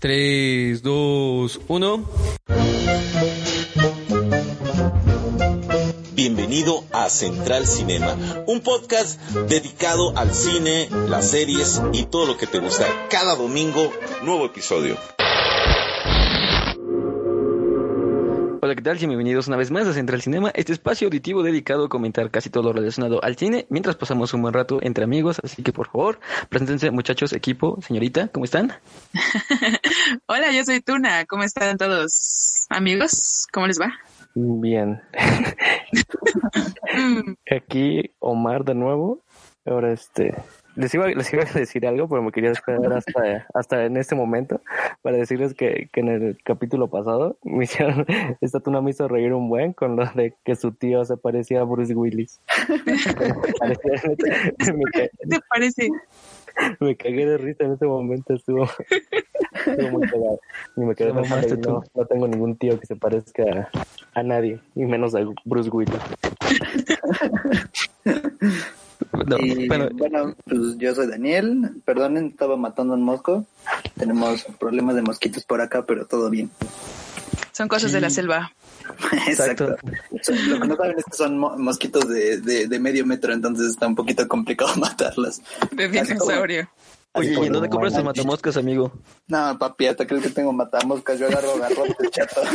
3, 2, 1. Bienvenido a Central Cinema, un podcast dedicado al cine, las series y todo lo que te gusta. Cada domingo, nuevo episodio. Hola, ¿qué tal? Bienvenidos una vez más a Central Cinema, este espacio auditivo dedicado a comentar casi todo lo relacionado al cine mientras pasamos un buen rato entre amigos. Así que por favor, preséntense muchachos, equipo, señorita, ¿cómo están? Hola, yo soy Tuna, ¿cómo están todos? Amigos, ¿cómo les va? Bien. Aquí Omar de nuevo. Ahora este les iba, les iba a decir algo, pero me quería esperar hasta, hasta en este momento para decirles que, que en el capítulo pasado me hicieron, esta tuna me hizo reír un buen con lo de que su tío se parecía a Bruce Willis. ¿Te parece? Me cagué de risa en ese momento, estuvo, estuvo muy cagado. Y me quedé no, no tengo ningún tío que se parezca a, a nadie, y menos a Bruce Willis. No, y, bueno, pues yo soy Daniel. Perdonen, estaba matando un mosco. Tenemos problemas de mosquitos por acá, pero todo bien. Son cosas sí. de la selva. Exacto. Lo que no saben es que son mosquitos de, de, de, medio metro, entonces está un poquito complicado matarlas. De dinosaurio. Oye, ¿y dónde compras tus matamoscas, amigo? No, papi, hasta crees que tengo matamoscas. Yo agarro garrotes, chato.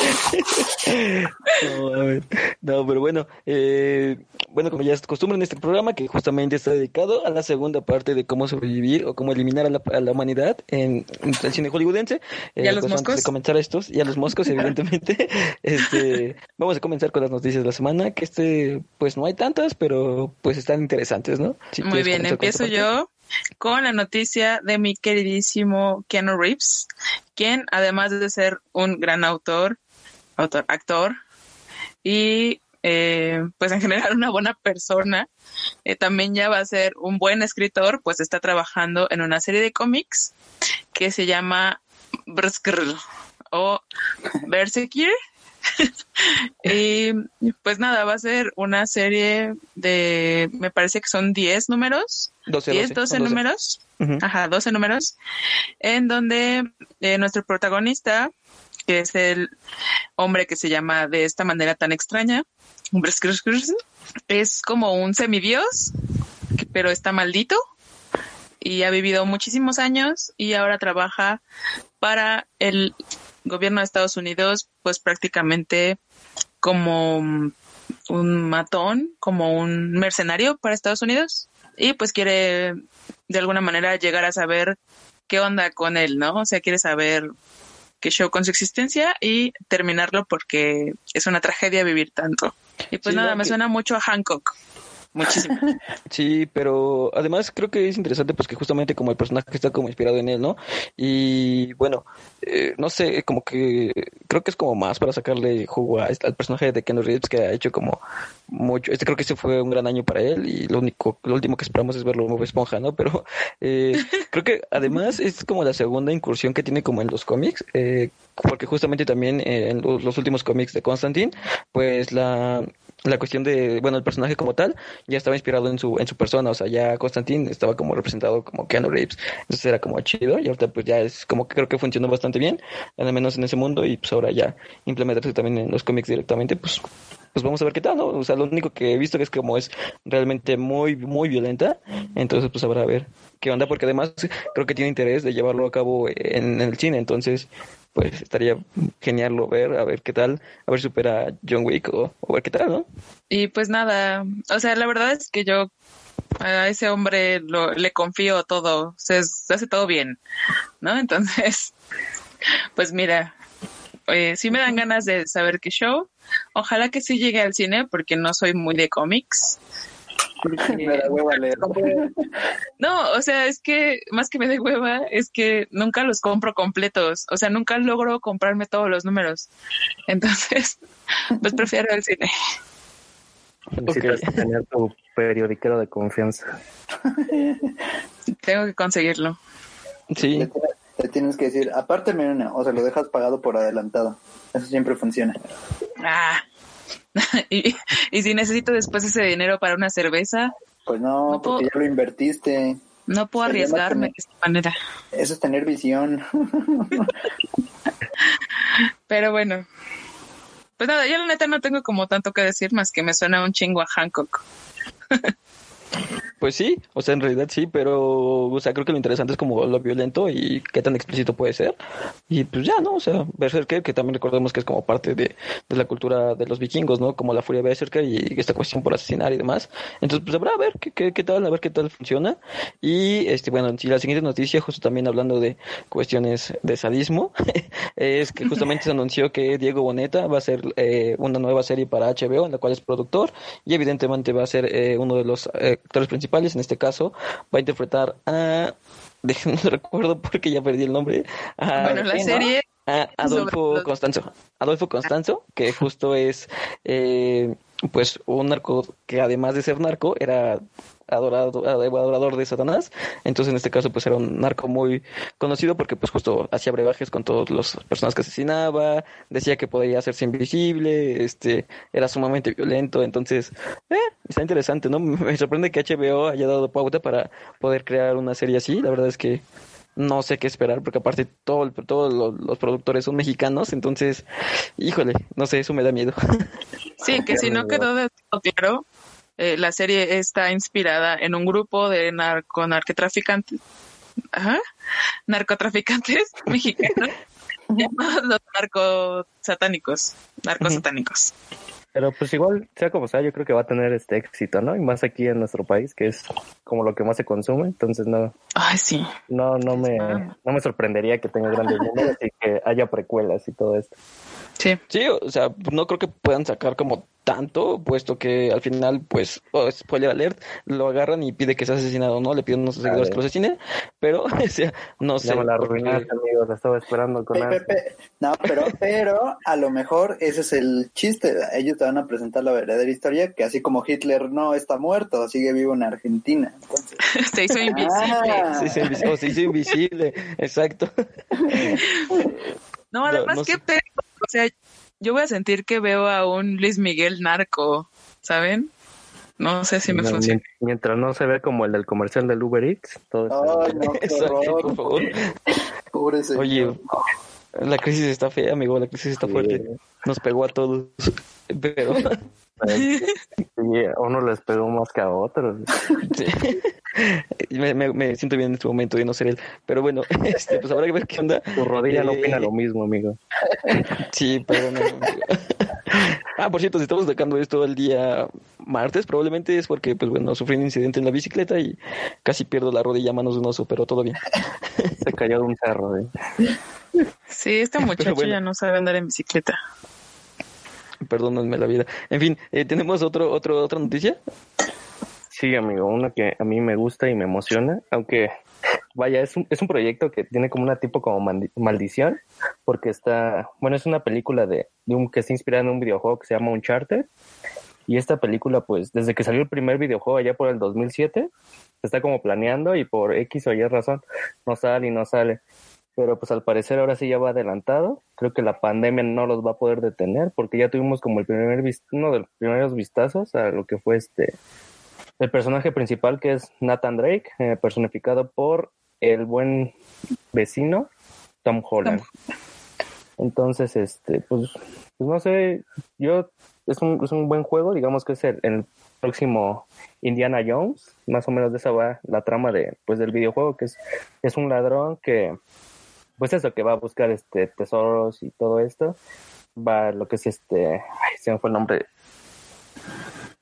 no, a ver. no, pero bueno, eh, bueno, como ya es costumbre en este programa, que justamente está dedicado a la segunda parte de cómo sobrevivir o cómo eliminar a la, a la humanidad en, en, el cine hollywoodense. Eh, ¿Y a los pues moscos? Antes de comenzar estos, y a los moscos, evidentemente. este, vamos a comenzar con las noticias de la semana, que este, pues no hay tantas, pero pues están interesantes, ¿no? Si Muy bien, empiezo yo con la noticia de mi queridísimo Keanu Reeves, quien además de ser un gran autor, autor, actor. Y eh, pues en general una buena persona, eh, también ya va a ser un buen escritor, pues está trabajando en una serie de cómics que se llama Brskr o Berserkir. y pues nada, va a ser una serie de, me parece que son 10 números, 12, 10, 12, 12 números, uh -huh. ajá, 12 números, en donde eh, nuestro protagonista, que es el hombre que se llama de esta manera tan extraña, es como un semidios, pero está maldito y ha vivido muchísimos años y ahora trabaja para el gobierno de Estados Unidos, pues prácticamente como un matón, como un mercenario para Estados Unidos y pues quiere de alguna manera llegar a saber qué onda con él, ¿no? O sea, quiere saber qué show con su existencia y terminarlo porque es una tragedia vivir tanto. Y pues sí, nada, me que... suena mucho a Hancock. Muchísimo. Sí, pero además creo que es interesante pues que justamente como el personaje está como inspirado en él, ¿no? Y bueno, eh, no sé, como que creo que es como más para sacarle jugo a, al personaje de Keanu Reeves que ha hecho como mucho, este creo que ese fue un gran año para él y lo único, lo último que esperamos es verlo como esponja, ¿no? Pero eh, creo que además es como la segunda incursión que tiene como en los cómics, eh, porque justamente también en los, los últimos cómics de Constantine, pues la la cuestión de, bueno, el personaje como tal ya estaba inspirado en su en su persona, o sea, ya Constantine estaba como representado como Keanu Reeves, entonces era como chido y ahorita pues ya es como que creo que funcionó bastante bien, al menos en ese mundo y pues ahora ya implementarse también en los cómics directamente, pues pues vamos a ver qué tal, ¿no? O sea, lo único que he visto que como es realmente muy, muy violenta, entonces pues habrá a ver qué onda, porque además creo que tiene interés de llevarlo a cabo en el cine, entonces pues estaría genial lo ver, a ver qué tal, a ver si supera John Wick o, ver qué tal, ¿no? Y pues nada, o sea, la verdad es que yo a ese hombre lo, le confío todo, o sea, hace todo bien, ¿no? Entonces, pues mira, eh, sí me dan ganas de saber qué show. Ojalá que sí llegue al cine porque no soy muy de cómics. Me da hueva leer. No, o sea, es que más que me dé hueva, es que nunca los compro completos. O sea, nunca logro comprarme todos los números. Entonces, pues prefiero el cine. Necesitas tener tu periodiquero de confianza. Tengo que conseguirlo. Sí. Le, le tienes que decir, apárteme una, o se lo dejas pagado por adelantado. Eso siempre funciona. Ah. y, y si necesito después ese dinero para una cerveza, Pues no, No puedo- porque ya lo invertiste. no puedo Se arriesgarme de esta manera. Eso es tener visión. Pero bueno. Pues nada, yo la neta no tengo como tanto que decir más que me suena un chingo a Hancock. Pues sí, o sea, en realidad sí, pero, o sea, creo que lo interesante es como lo violento y qué tan explícito puede ser. Y pues ya, ¿no? O sea, Berserker, que también recordemos que es como parte de, de la cultura de los vikingos, ¿no? Como la furia Berserker y esta cuestión por asesinar y demás. Entonces, pues habrá a ver qué, qué, qué tal, a ver qué tal funciona. Y, este, bueno, si la siguiente noticia, justo también hablando de cuestiones de sadismo, es que justamente se anunció que Diego Boneta va a hacer eh, una nueva serie para HBO, en la cual es productor, y evidentemente va a ser eh, uno de los eh, actores principales, en este caso, va a interpretar a... Déjenme no recuerdo porque ya perdí el nombre. A, bueno, la serie a Adolfo Constanzo. Adolfo Constanzo, que justo es eh, pues un narco que además de ser narco era adorado, adorador de Satanás. Entonces en este caso pues era un narco muy conocido porque pues justo hacía brebajes con todas las personas que asesinaba, decía que podía hacerse invisible, este era sumamente violento, entonces eh, está interesante, ¿no? Me sorprende que HBO haya dado pauta para poder crear una serie así, la verdad es que no sé qué esperar porque aparte todo el- todos los, los productores son mexicanos, entonces, híjole, no sé, eso me da miedo. Sí, que si no quedó de todo claro, eh, la serie está inspirada en un grupo de narco narcotraficantes, ajá, narcotraficantes mexicanos llamados los narcosatánicos, narcosatánicos. Pero pues igual, sea como sea, yo creo que va a tener este éxito, ¿no? Y más aquí en nuestro país, que es como lo que más se consume, entonces no, Ay, sí. no, no me, no me sorprendería que tenga grandes números y que haya precuelas y todo esto. Sí. Sí, o sea, no creo que puedan sacar como tanto, puesto que al final, pues, oh, spoiler alert, lo agarran y pide que sea asesinado, ¿no? Le piden a unos seguidores que lo asesinen, pero, o sea, no sé. Ya me la porque- arruinaste, amigo, la estaba esperando con Pe- pe- ansia. pe- No, pero, pero a lo mejor ese es el chiste. Ellos te van a presentar la verdadera historia, que así como Hitler no está muerto, sigue vivo en Argentina. Entonces, Se hizo invisible. Ah. Se hizo invisible, oh, se hizo invisible, exacto. No, además no que sé. O sea, yo voy a sentir que veo a un Luis Miguel narco, ¿saben? No sé si me No, funciona. mien- Mientras no se ve como el del comercial del Uber Eats, todo está Ay, no, qué Exacto, por horror. favor. Pobre señor. Oye, la crisis está fea, amigo, la crisis está Sí. fuerte. Nos pegó a todos. Pero, Sí, a uno les pegó más que a otros. sí. me, me- me siento bien en este momento de no ser él. Pero bueno, este, pues habrá que ver qué onda. Tu rodilla no Eh, opina lo mismo, amigo. Sí, perdón. ah, por cierto, si estamos sacando esto el día martes, probablemente es porque, pues bueno, sufrí un incidente en la bicicleta y casi pierdo la rodilla a manos de un oso, pero todo bien. Se cayó de un cerro. ¿eh? Sí, este muchacho bueno. ya no sabe andar en bicicleta. Perdónenme la vida. En fin, eh, ¿tenemos otro, otro, otra noticia? Sí, amigo, una que a mí me gusta y me emociona, aunque vaya, es un, es un proyecto que tiene como una tipo como maldición, porque está, bueno, es una película de, de un que está inspirada en un videojuego que se llama Uncharted, y esta película, pues, desde que salió el primer videojuego allá por el 2007, se está como planeando y por X o Y razón no sale y no sale. Pero pues al parecer ahora sí ya va adelantado. Creo que la pandemia no los va a poder detener porque ya tuvimos como el primer uno de los primeros vistazos a lo que fue este el personaje principal que es Nathan Drake, eh, personificado por el buen vecino Tom Holland. Entonces, este, pues, pues no sé, yo es un, es un buen juego, digamos que es el, el próximo Indiana Jones, más o menos de esa va la trama de, pues, del videojuego, que es, es un ladrón que, pues eso, que va a buscar este tesoros y todo esto, va a lo que es este, ay, se me fue el nombre,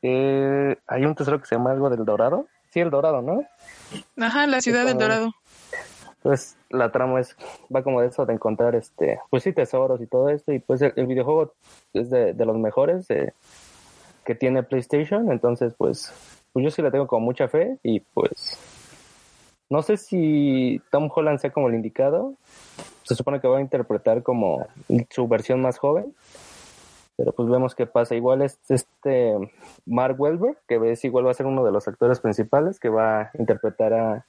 eh, hay un tesoro que se llama algo del Dorado, sí, el Dorado, ¿no? Ajá, la ciudad del Dorado. Pues la trama es, va como de eso, de encontrar este, pues sí, tesoros y todo esto, y pues el, el videojuego es de, de los mejores eh, que tiene PlayStation, entonces pues pues yo sí le tengo como mucha fe y pues no sé si Tom Holland sea como el indicado. Se supone que va a interpretar como su versión más joven. Pero pues vemos qué pasa. Igual es este Mark Welber, que ves igual va a ser uno de los actores principales, que va a interpretar a...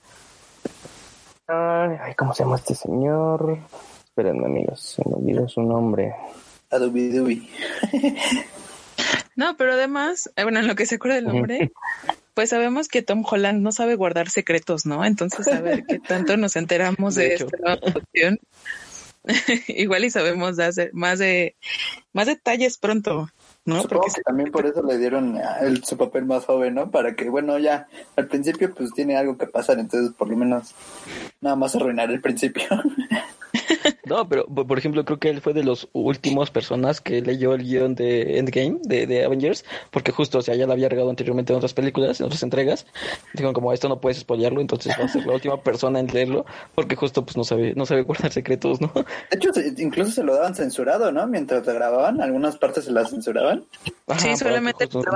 Ay, ¿cómo se llama este señor? Espérenme amigos, se me olvidó su nombre. Adubi Dubi. No, pero además, eh, bueno, en lo que se acuerda del nombre, pues sabemos que Tom Holland no sabe guardar secretos, ¿no? Entonces, a ver qué tanto nos enteramos de, De esta producción. Igual y sabemos de hacer más de más detalles pronto, ¿no? Supongo Porque que también por eso le dieron él su papel más joven, ¿no? Para que, bueno, ya al principio pues tiene algo que pasar, entonces por lo menos nada más arruinar el principio. No, pero por ejemplo, creo que él fue de los últimos personas que leyó el guion de Endgame, de, de Avengers, porque justo, o sea, ya lo había regado anteriormente en otras películas, en otras entregas. Dijeron como esto no puedes spoilearlo, entonces va a ser la última persona en leerlo, porque justo pues no sabe, no sabe guardar secretos, ¿no? De hecho, incluso se lo daban censurado, ¿no? Mientras lo grababan, algunas partes se las censuraban. Ajá, sí, solamente, justo-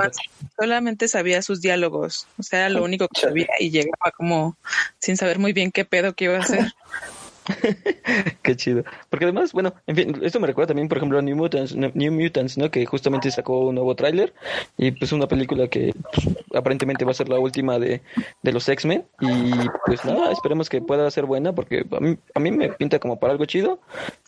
solamente sabía sus diálogos, o sea, era lo único que sabía y llegaba como sin saber muy bien qué pedo que iba a hacer. Qué chido. Porque además, bueno, en fin, esto me recuerda también, por ejemplo, a New Mutants, New Mutants, ¿no? Que justamente sacó un nuevo tráiler y pues una película que pues, aparentemente va a ser la última de, de los X-Men y pues nada, esperemos que pueda ser buena porque a mí, a mí me pinta como para algo chido,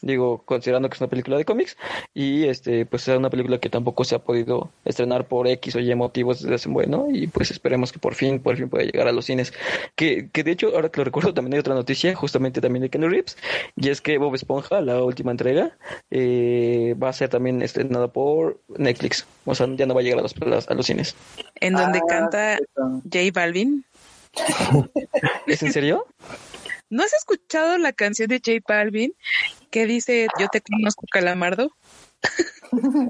digo, considerando que es una película de cómics y este, pues es una película que tampoco se ha podido estrenar por X o Y motivos desde hace bueno y pues esperemos que por fin, por fin pueda llegar a los cines. Que, que de hecho, ahora que lo recuerdo, también hay otra noticia, justamente también de Reeves, y es que Bob Esponja, la última entrega, eh, va a ser también estrenada por Netflix. O sea, ya no va a llegar a los, a los cines. En donde Ah, canta. J Balvin. ¿Es en serio? ¿No has escuchado la canción de J Balvin que dice Yo te conozco calamardo?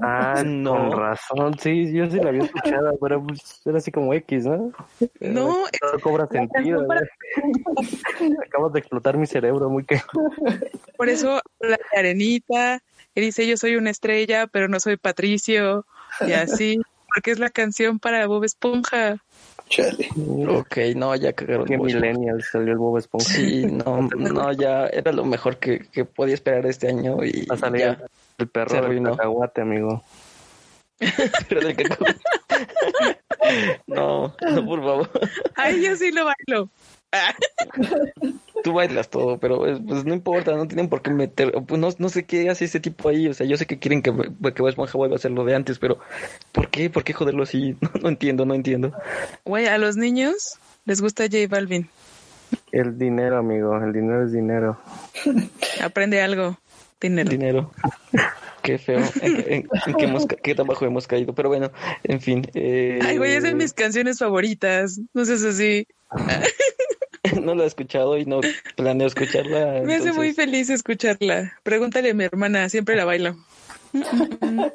Ah, No. con razón, sí, yo sí la había escuchado, pero pues era así como X, ¿no? No, No cobra sentido. para- ¿eh? Acabas de explotar mi cerebro, muy que. por eso habla de Arenita, y dice Yo soy una estrella, pero no soy Patricio, y así, porque es la canción para Bob Esponja. Chale. Ok, no, ya cagaron. Qué millennial salió el Bob Esponja. Sí, no, no, ya era lo mejor que, que podía esperar este año y Va a salir ya. El, el Se perro del cacahuate, amigo. Pero del cacao. No, no, por favor. Ay, yo sí lo bailo. Tú bailas todo, pero pues, pues, no importa, no tienen por qué meter, pues no, no sé qué hace ese tipo ahí, o sea, yo sé que quieren que, que Bob Esponja vuelva a hacer lo de antes, pero ¿por qué? ¿Por qué joderlo así? No, no entiendo, no entiendo. Güey, a los niños les gusta J Balvin. El dinero, amigo, el dinero es dinero. Aprende algo. Dinero. Dinero. Qué feo. ¿En, qué- en- en qué, hemos qué tan bajo hemos caído? Pero bueno, en fin. Eh, Ay, güey, es de mis canciones favoritas. No sé si así. No la he escuchado y no planeo escucharla. Me hace muy entonces- feliz escucharla. Pregúntale a mi hermana, siempre la bailo. No,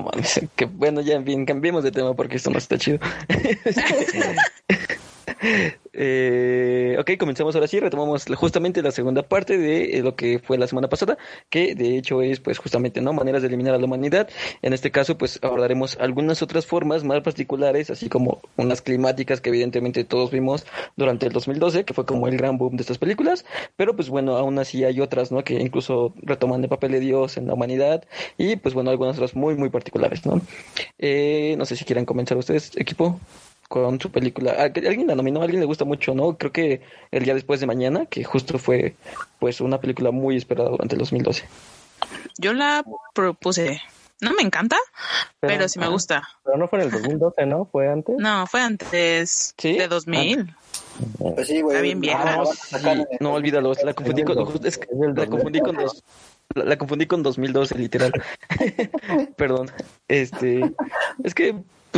mames. Que bueno, ya en fin, cambiemos de tema porque esto no está chido. Eh, ok, comenzamos ahora sí, retomamos justamente la segunda parte de eh, lo que fue la semana pasada, que de hecho es pues justamente no maneras de eliminar a la humanidad. En este caso pues abordaremos algunas otras formas más particulares, así como unas climáticas que evidentemente todos vimos durante el 2012, que fue como el gran boom de estas películas, pero pues bueno, aún así hay otras, ¿no? Que incluso retoman el papel de Dios en la humanidad y pues bueno, algunas otras muy muy particulares, ¿no? Eh, no sé si quieran comenzar ustedes, equipo con su película. Ah, que Alguien la nominó, alguien le gusta mucho, ¿no? Creo que el día después de mañana, que justo fue pues una película muy esperada durante el 2012. Yo la propuse. No me encanta, pero, sí me gusta. Pero no fue en el 2012, ¿no? ¿Fue antes? No, fue antes ¿Sí? de 2000. Pues sí, güey. Está bien vieja. Ah, a sí, no olvídalo, la confundí con es la confundí con dos la, la confundí con 2012 literal. Perdón. Este, es que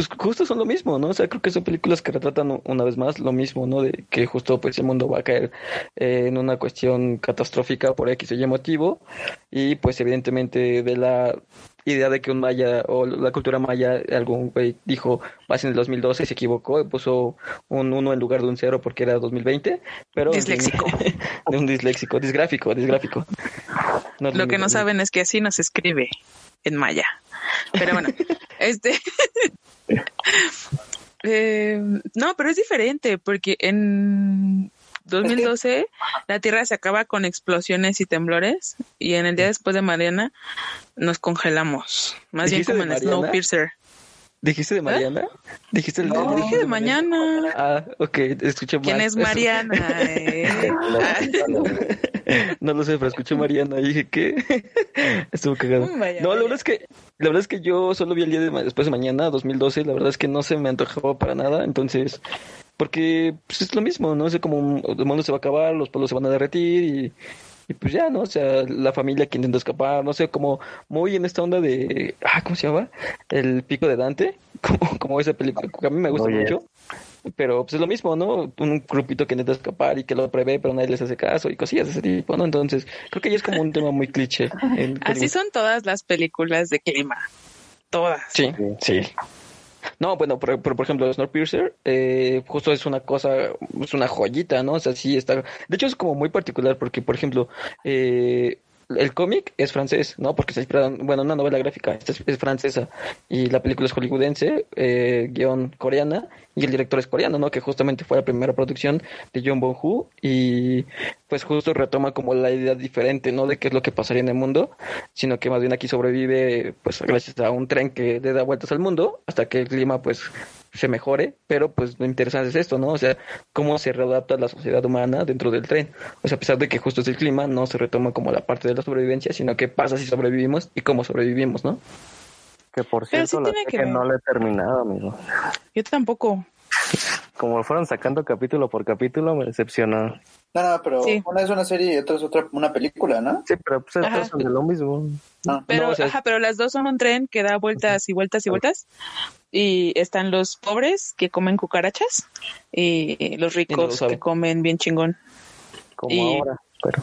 pues justo son lo mismo, ¿no? O sea, creo que son películas que retratan una vez más lo mismo, ¿no? De que justo pues el mundo va a caer eh, en una cuestión catastrófica por X o Y motivo y pues evidentemente de la idea de que un maya o la cultura maya, algún güey dijo, va en el 2012 y se equivocó y puso un 1 en lugar de un 0 porque era 2020, pero... Disléxico. de un disléxico, disgráfico, disgráfico. No Lo que no saben es que así no se escribe en maya. Pero bueno, este Eh, no, pero es diferente porque en 2012 la Tierra se acaba con explosiones y temblores y en el día después de Mariana nos congelamos. Más bien ¿Dijiste como en Mariana? Snowpiercer. ¿Dijiste de Mariana? ¿Dijiste el No, dije de mañana. Ah, ok, escuché mal. ¿Quién es Mariana? eh? no lo sé, pero escuché Mariana y dije, ¿qué? Estuvo cagado. Mm, no, la verdad es que la verdad es que yo solo vi el día de ma- después de mañana, 2012, la verdad es que no se me antojaba para nada, entonces porque pues, es lo mismo, ¿no? Es como el mundo se va a acabar, los pueblos se van a derretir y, y pues ya, ¿no? O sea, la familia que intenta escapar, no sé, como muy en esta onda de, ah, ¿cómo se llama? El pico de Dante, como, como esa película que a mí me gusta Oye. mucho. Pero pues es lo mismo, ¿no? Un grupito que intenta escapar y que lo prevé, pero nadie les hace caso y cosillas de ese tipo, ¿no? Entonces, creo que ya es como un tema muy cliché. en Así son todas las películas de clima. Todas. Sí, sí. No, bueno, por, ejemplo, Snowpiercer, eh, justo es una cosa, es una joyita, ¿no? O sea, sí está. De hecho, es como muy particular porque, por ejemplo, eh, el cómic es francés, ¿no? Porque se inspira, bueno, una novela gráfica, es, es francesa y la película es hollywoodense, eh, guion coreana y el director es coreano, ¿no? Que justamente fue la primera producción de John Bong-Hu y pues justo retoma como la idea diferente, ¿no? De qué es lo que pasaría en el mundo, sino que más bien aquí sobrevive pues gracias a un tren que le da vueltas al mundo hasta que el clima pues se mejore, pero pues lo interesante es esto, ¿no? O sea, cómo se readapta la sociedad humana dentro del tren. O sea, a pesar de que justo es el clima, no se retoma como la parte de la sobrevivencia, sino qué pasa si sobrevivimos y cómo sobrevivimos, ¿no? Que por Pero cierto, sí la que no la he terminado, amigo. Yo tampoco. Como lo fueron sacando capítulo por capítulo, me decepcionó. No, no, pero Sí. una es una serie y otra es otra, una película, ¿no? Sí, pero pues estos son de lo mismo. Ah, Pero, No, o sea, ajá, pero las dos son un tren que da vueltas y vueltas y vueltas. Y están los pobres que comen cucarachas y los lo ricos que comen bien chingón. Como Y- ahora, pero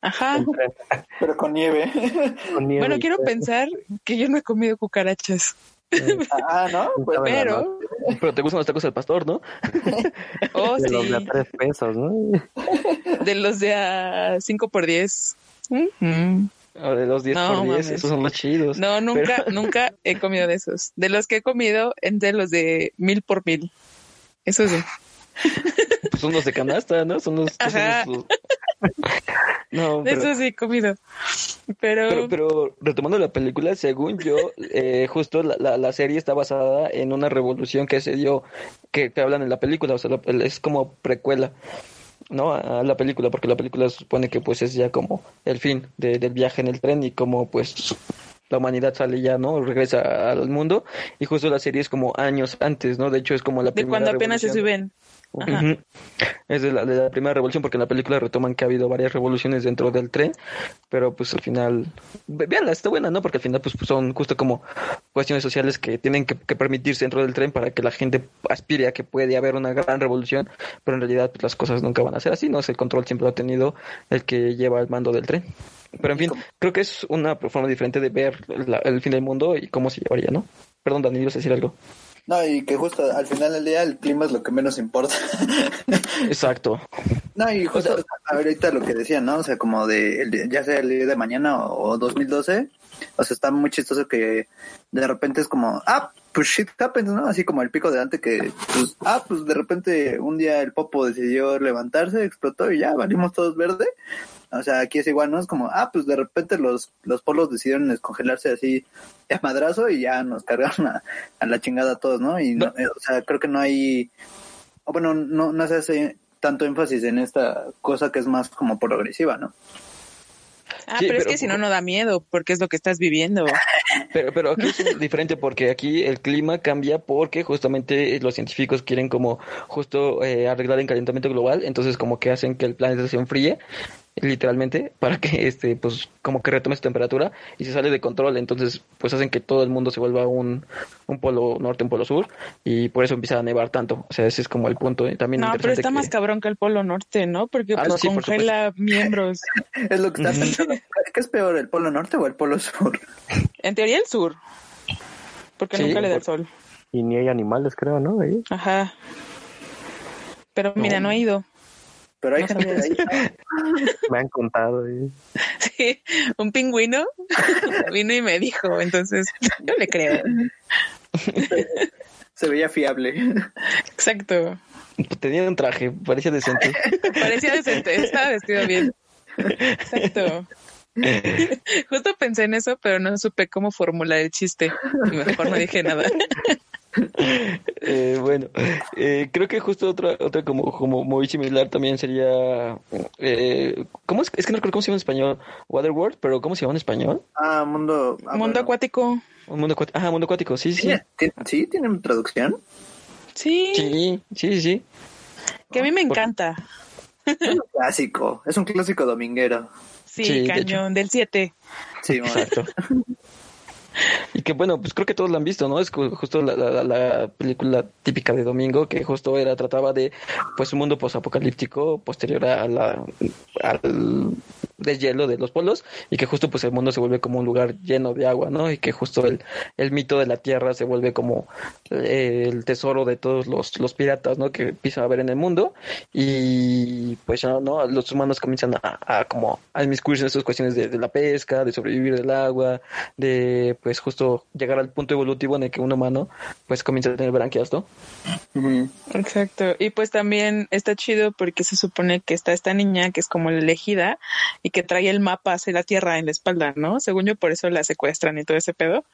Ajá. pero con nieve. con nieve Bueno, quiero pensar que yo no he comido cucarachas, ah, ¿no? Pues, Saben a pero, Pero te gustan los tacos al pastor, ¿no? oh De los de a sí, tres pesos, ¿no? de los de a 5 por 10. Ujú. O de los 10 No, por 10, mames. esos son los chidos. No, nunca, nunca he comido de esos. De los que he comido, entre los de mil por mil. Eso sí. Pues son los de canasta, ¿no? Son los... son Ajá. los- No, pero... eso sí he comido. Pero, Pero, pero retomando la película, según yo, eh, justo la, la, la serie está basada en una revolución que se dio, que, que hablan en la película, o sea, la- es como precuela, ¿no? A, la película, porque la película supone que pues es ya como el fin de- del viaje en el tren y como pues la humanidad sale ya, ¿no? Regresa al mundo y justo la serie es como años antes, ¿no? De hecho es como la de primera cuando apenas se suben. Es de la, de la primera revolución, porque en la película retoman que ha habido varias revoluciones dentro del tren, pero pues al final, ve- véanla, está buena, ¿no? Porque al final pues son justo como cuestiones sociales que tienen que, que permitirse dentro del tren para que la gente aspire a que puede haber una gran revolución, pero en realidad pues, las cosas nunca van a ser así, ¿no? Es el control siempre lo ha tenido el que lleva el mando del tren. Pero en fin, creo que es una forma diferente de ver la- el fin del mundo y cómo se llevaría, ¿no? Perdón, Dani, ibas a decir algo. No, y que justo al final del día el clima es lo que menos importa. Exacto. No, y justo O sea- ahorita lo que decían, ¿no? O sea, como de, ya sea el día de mañana o, o 2012, o sea, está muy chistoso que de repente es como, ah, pues shit happens, ¿no? Así como el pico de antes que, pues, ah, pues de repente un día el Popo decidió levantarse, explotó y ya, valimos todos verde. O sea, aquí es igual, ¿no? Es como, ah, pues de repente los, los polos decidieron descongelarse así de madrazo y ya nos cargaron a, a la chingada a todos, ¿no? Y, no, o sea, creo que no hay, bueno, no, no se hace tanto énfasis en esta cosa que es más como progresiva, ¿no? Ah, Sí, pero, es pero- que si no, no da miedo, porque es lo que estás viviendo. Pero, pero aquí es diferente porque aquí el clima cambia porque justamente los científicos quieren como justo eh, arreglar el calentamiento global, entonces como que hacen que el planeta se enfríe literalmente para que este pues como que retome su temperatura y se sale de control entonces pues hacen que todo el mundo se vuelva un, un polo norte un polo sur y por eso empieza a nevar tanto o sea ese es como el punto y también No, pero está que- más cabrón que el Polo Norte, ¿no? Porque Ah, pues no, sí, por congela miembros. Es lo que está pensando. ¿Qué es peor, el polo norte o el polo sur? En teoría el sur. Porque Sí, nunca le da el sol. Y ni hay animales, creo, ¿no? Ahí. Ajá. Pero mira, no he ido. Pero hay No gente ahí. Me han contado. ahí. Sí, un pingüino vino y me dijo, entonces yo le creo. Se veía fiable. Exacto. Tenía un traje, parecía decente. Parecía decente, estaba vestido bien. Exacto. Justo pensé en eso, pero no supe cómo formular el chiste. Y mejor no dije nada. Eh, bueno, eh, creo que justo otra, otra como, como muy similar también sería. Eh, ¿Cómo es? Es que no recuerdo cómo se llama en español. Waterworld, pero ¿cómo se llama en español? Ah, mundo. ah, Mundo bueno. acuático. Un mundo acuático. Ah, mundo acuático, sí, sí. ¿Tiene- tiene- ¿Sí? ¿Tienen traducción? Sí, Sí, sí, sí. que a mí me encanta. Es un clásico. Es un clásico dominguero. Sí, Sí, de cañón, del 7. Sí. Exacto. Y que bueno, pues creo que todos lo han visto, ¿no? Es ju- justo la, la- la película típica de Domingo, que justo era, trataba de pues un mundo posapocalíptico posterior a la, al deshielo de los polos, y que justo pues el mundo se vuelve como un lugar lleno de agua, ¿no? Y que justo el, el mito de la tierra se vuelve como eh, el tesoro de todos los, los piratas, ¿no? Que empiezan a ver en el mundo, y pues ya, ¿no? Los humanos comienzan a, a como a inmiscuirse en estas cuestiones de, de la pesca, de sobrevivir del agua, de pues justo llegar al punto evolutivo en el que un humano pues comienza a tener branquias, ¿no? Exacto. Y pues también está chido porque se supone que está esta niña que es como la elegida y que trae el mapa hacia la tierra en la espalda, ¿no? Según yo, por eso la secuestran y todo ese pedo.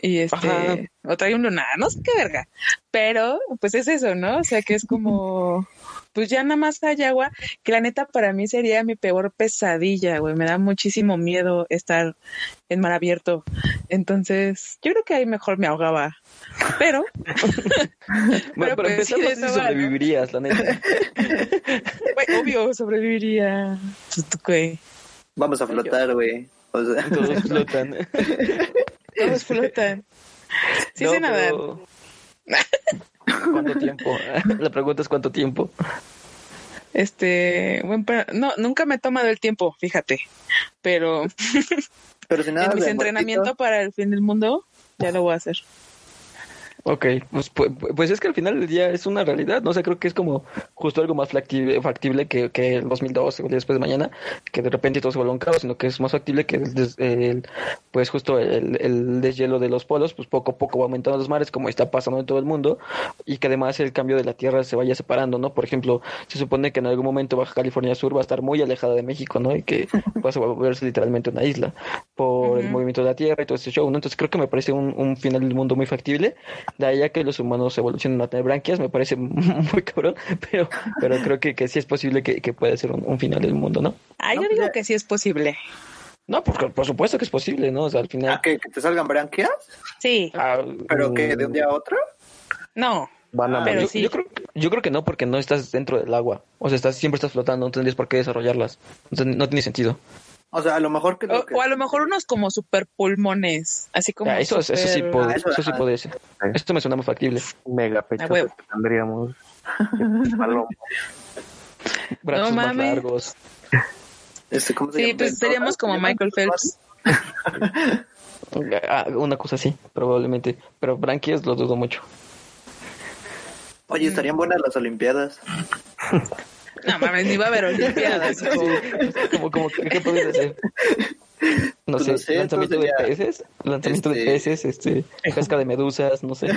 Y este, Ajá. o trae un lunar, no sé qué verga. Pero, pues es eso, ¿no? O sea, que es como, pues ya nada más hay agua, que la neta para mí sería mi peor pesadilla, güey. Me da muchísimo miedo estar en mar abierto. Entonces, yo creo que ahí mejor me ahogaba. Pero, Bueno, para pues, sí, de sé si sobrevivirías, la neta. Güey, obvio, sobreviviría. Pues, güey. Vamos a flotar, güey. O sea, Todos flotan. Todos flotan. Sí No, sé nadar. pero- ¿Cuánto tiempo? La pregunta es cuánto tiempo. Este, bueno, pero no, nunca me he tomado el tiempo, fíjate. Pero pero si nada en mis muertito, para el fin del mundo, ya lo voy a hacer. Ok, pues, pues, pues es que al final del día es una realidad, ¿no? O sea, creo que es como justo algo más factible, factible que, que el 2012 o el día después de mañana, que de repente todo se vuelve un caos, sino que es más factible que el, el- pues justo el, el deshielo de los polos, pues poco a poco va aumentando los mares, como está pasando en todo el mundo, y que además el cambio de la tierra se vaya separando, ¿no? Por ejemplo, se supone que en algún momento Baja California Sur va a estar muy alejada de México, ¿no? Y que va a volverse literalmente una isla por el movimiento de la tierra y todo ese show, ¿no? Entonces creo que me parece un, un final del mundo muy factible. De ahí a que los humanos evolucionen a tener branquias, me parece muy cabrón, pero, pero creo que, que sí es posible que, que pueda ser un, un final del mundo, ¿no? Ah, yo digo que sí es posible. No, por, por supuesto que es posible, ¿no? O sea, al final... ¿a que, que te salgan branquias? Sí, ah, ¿Pero que de un día a otro? no. Van a Ah, Pero yo, morir. sí. yo creo, yo creo que no, porque no estás dentro del agua. O sea, estás, siempre estás flotando, no tendrías por qué desarrollarlas. Entonces, no tiene sentido. O sea, a lo mejor que... O, Lo que o a lo mejor unos como super pulmones, así como. Ah, eso, eso sí, puede, Ah, eso- eso sí ajá. puede ser. Esto me suena muy factible. Mega pecho A huevo. que tendríamos. Brazos más mames. largos. este, ¿cómo se Sí, llama? pues seríamos como. Michael Phelps. Ah, una cosa así, probablemente. Pero branquias lo dudo mucho. Oye, estarían buenas las Olimpiadas. No mames, ni va a haber olimpiadas. como, como, ¿qué, podrías hacer? No Pues sé, no sé, lanzamiento de peces, lanzamiento de este- peces, este, pesca de medusas, no sé.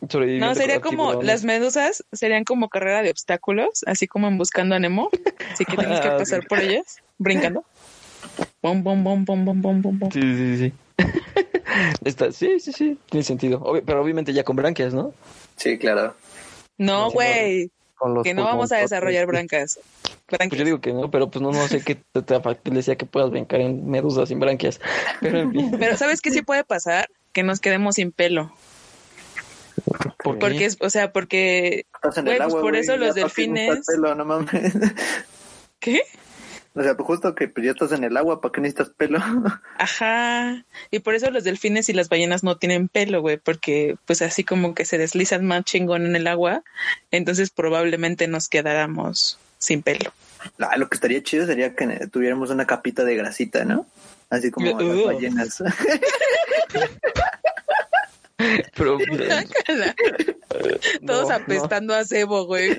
No, de sería como tiburones. las medusas, serían como carrera de obstáculos, así como en Buscando a Nemo. Así que tienes que Ah, pasar por ellas, brincando. Bom, bom, bom, bom, bom, bom, bom, bom. Sí, sí, sí. Está, sí, sí, sí, tiene sentido. Pero obviamente ya con branquias, ¿no? Sí, claro. No, güey, Con los que no vamos a desarrollar brancas. Pues Branquias. yo digo que no, pero pues no, no sé qué te, sea que puedas brincar en medusas sin branquias. Pero en fin, Pero ¿sabes qué sí puede pasar? Que nos quedemos sin pelo. ¿por qué? Porque es, o sea, porque Estás en Güey, el pues por eso los delfines- pelo, no mames. ¿qué? O sea, pues justo que pues, ya estás en el agua, ¿para qué necesitas pelo? Ajá. Y por eso los delfines y las ballenas no tienen pelo, güey, porque pues así como que se deslizan más chingón en el agua, entonces probablemente nos quedáramos sin pelo. Ah, lo que estaría chido sería que tuviéramos una capita de grasita, ¿no? Así como las Ugh. ballenas. Pero, Todos no, apestando a cebo, güey.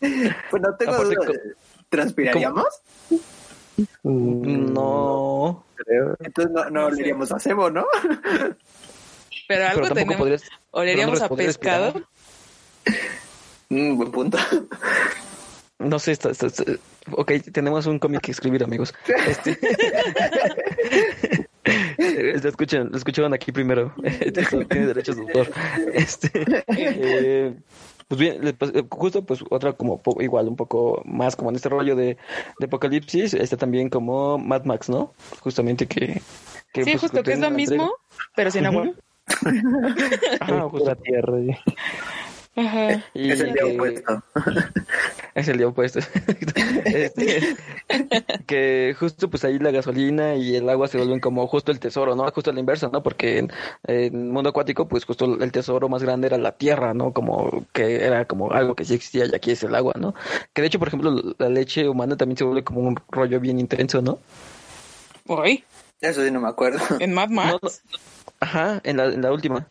pues no tengo duda. ¿Transpiraríamos? Mm, No. Entonces no, no oleríamos a cebo, ¿no? Pero algo Pero tenemos. podrías. ¿Oleríamos no a pescado? Mm, buen punto. No sé, está, está- está- ok, tenemos un cómic que escribir, amigos. Este... Lo escuchan, lo escucharon aquí primero. Tiene derechos de autor. Este, eh, pues bien, le- pues, eh, justo pues otra como po- igual un poco más como en este rollo de, de apocalipsis, está también como Mad Max, ¿no? Justamente que, que, Sí, pues, justo que es lo mismo, pero sin agua. Ajá, justo. la tierra. Ajá. Y es el día que- opuesto. Es el día opuesto. Este, que justo pues ahí la gasolina y el agua se vuelven como justo el tesoro, ¿no? Justo la inversa, ¿no? Porque en, en el mundo acuático pues justo el tesoro más grande era la tierra, ¿no? Como que era como algo que sí existía y aquí es el agua, ¿no? Que de hecho, por ejemplo, la leche humana también se vuelve como un rollo bien intenso, ¿no? Uy, Eso sí no me acuerdo. en Mad Max. No, no. Ajá, en la, en la última.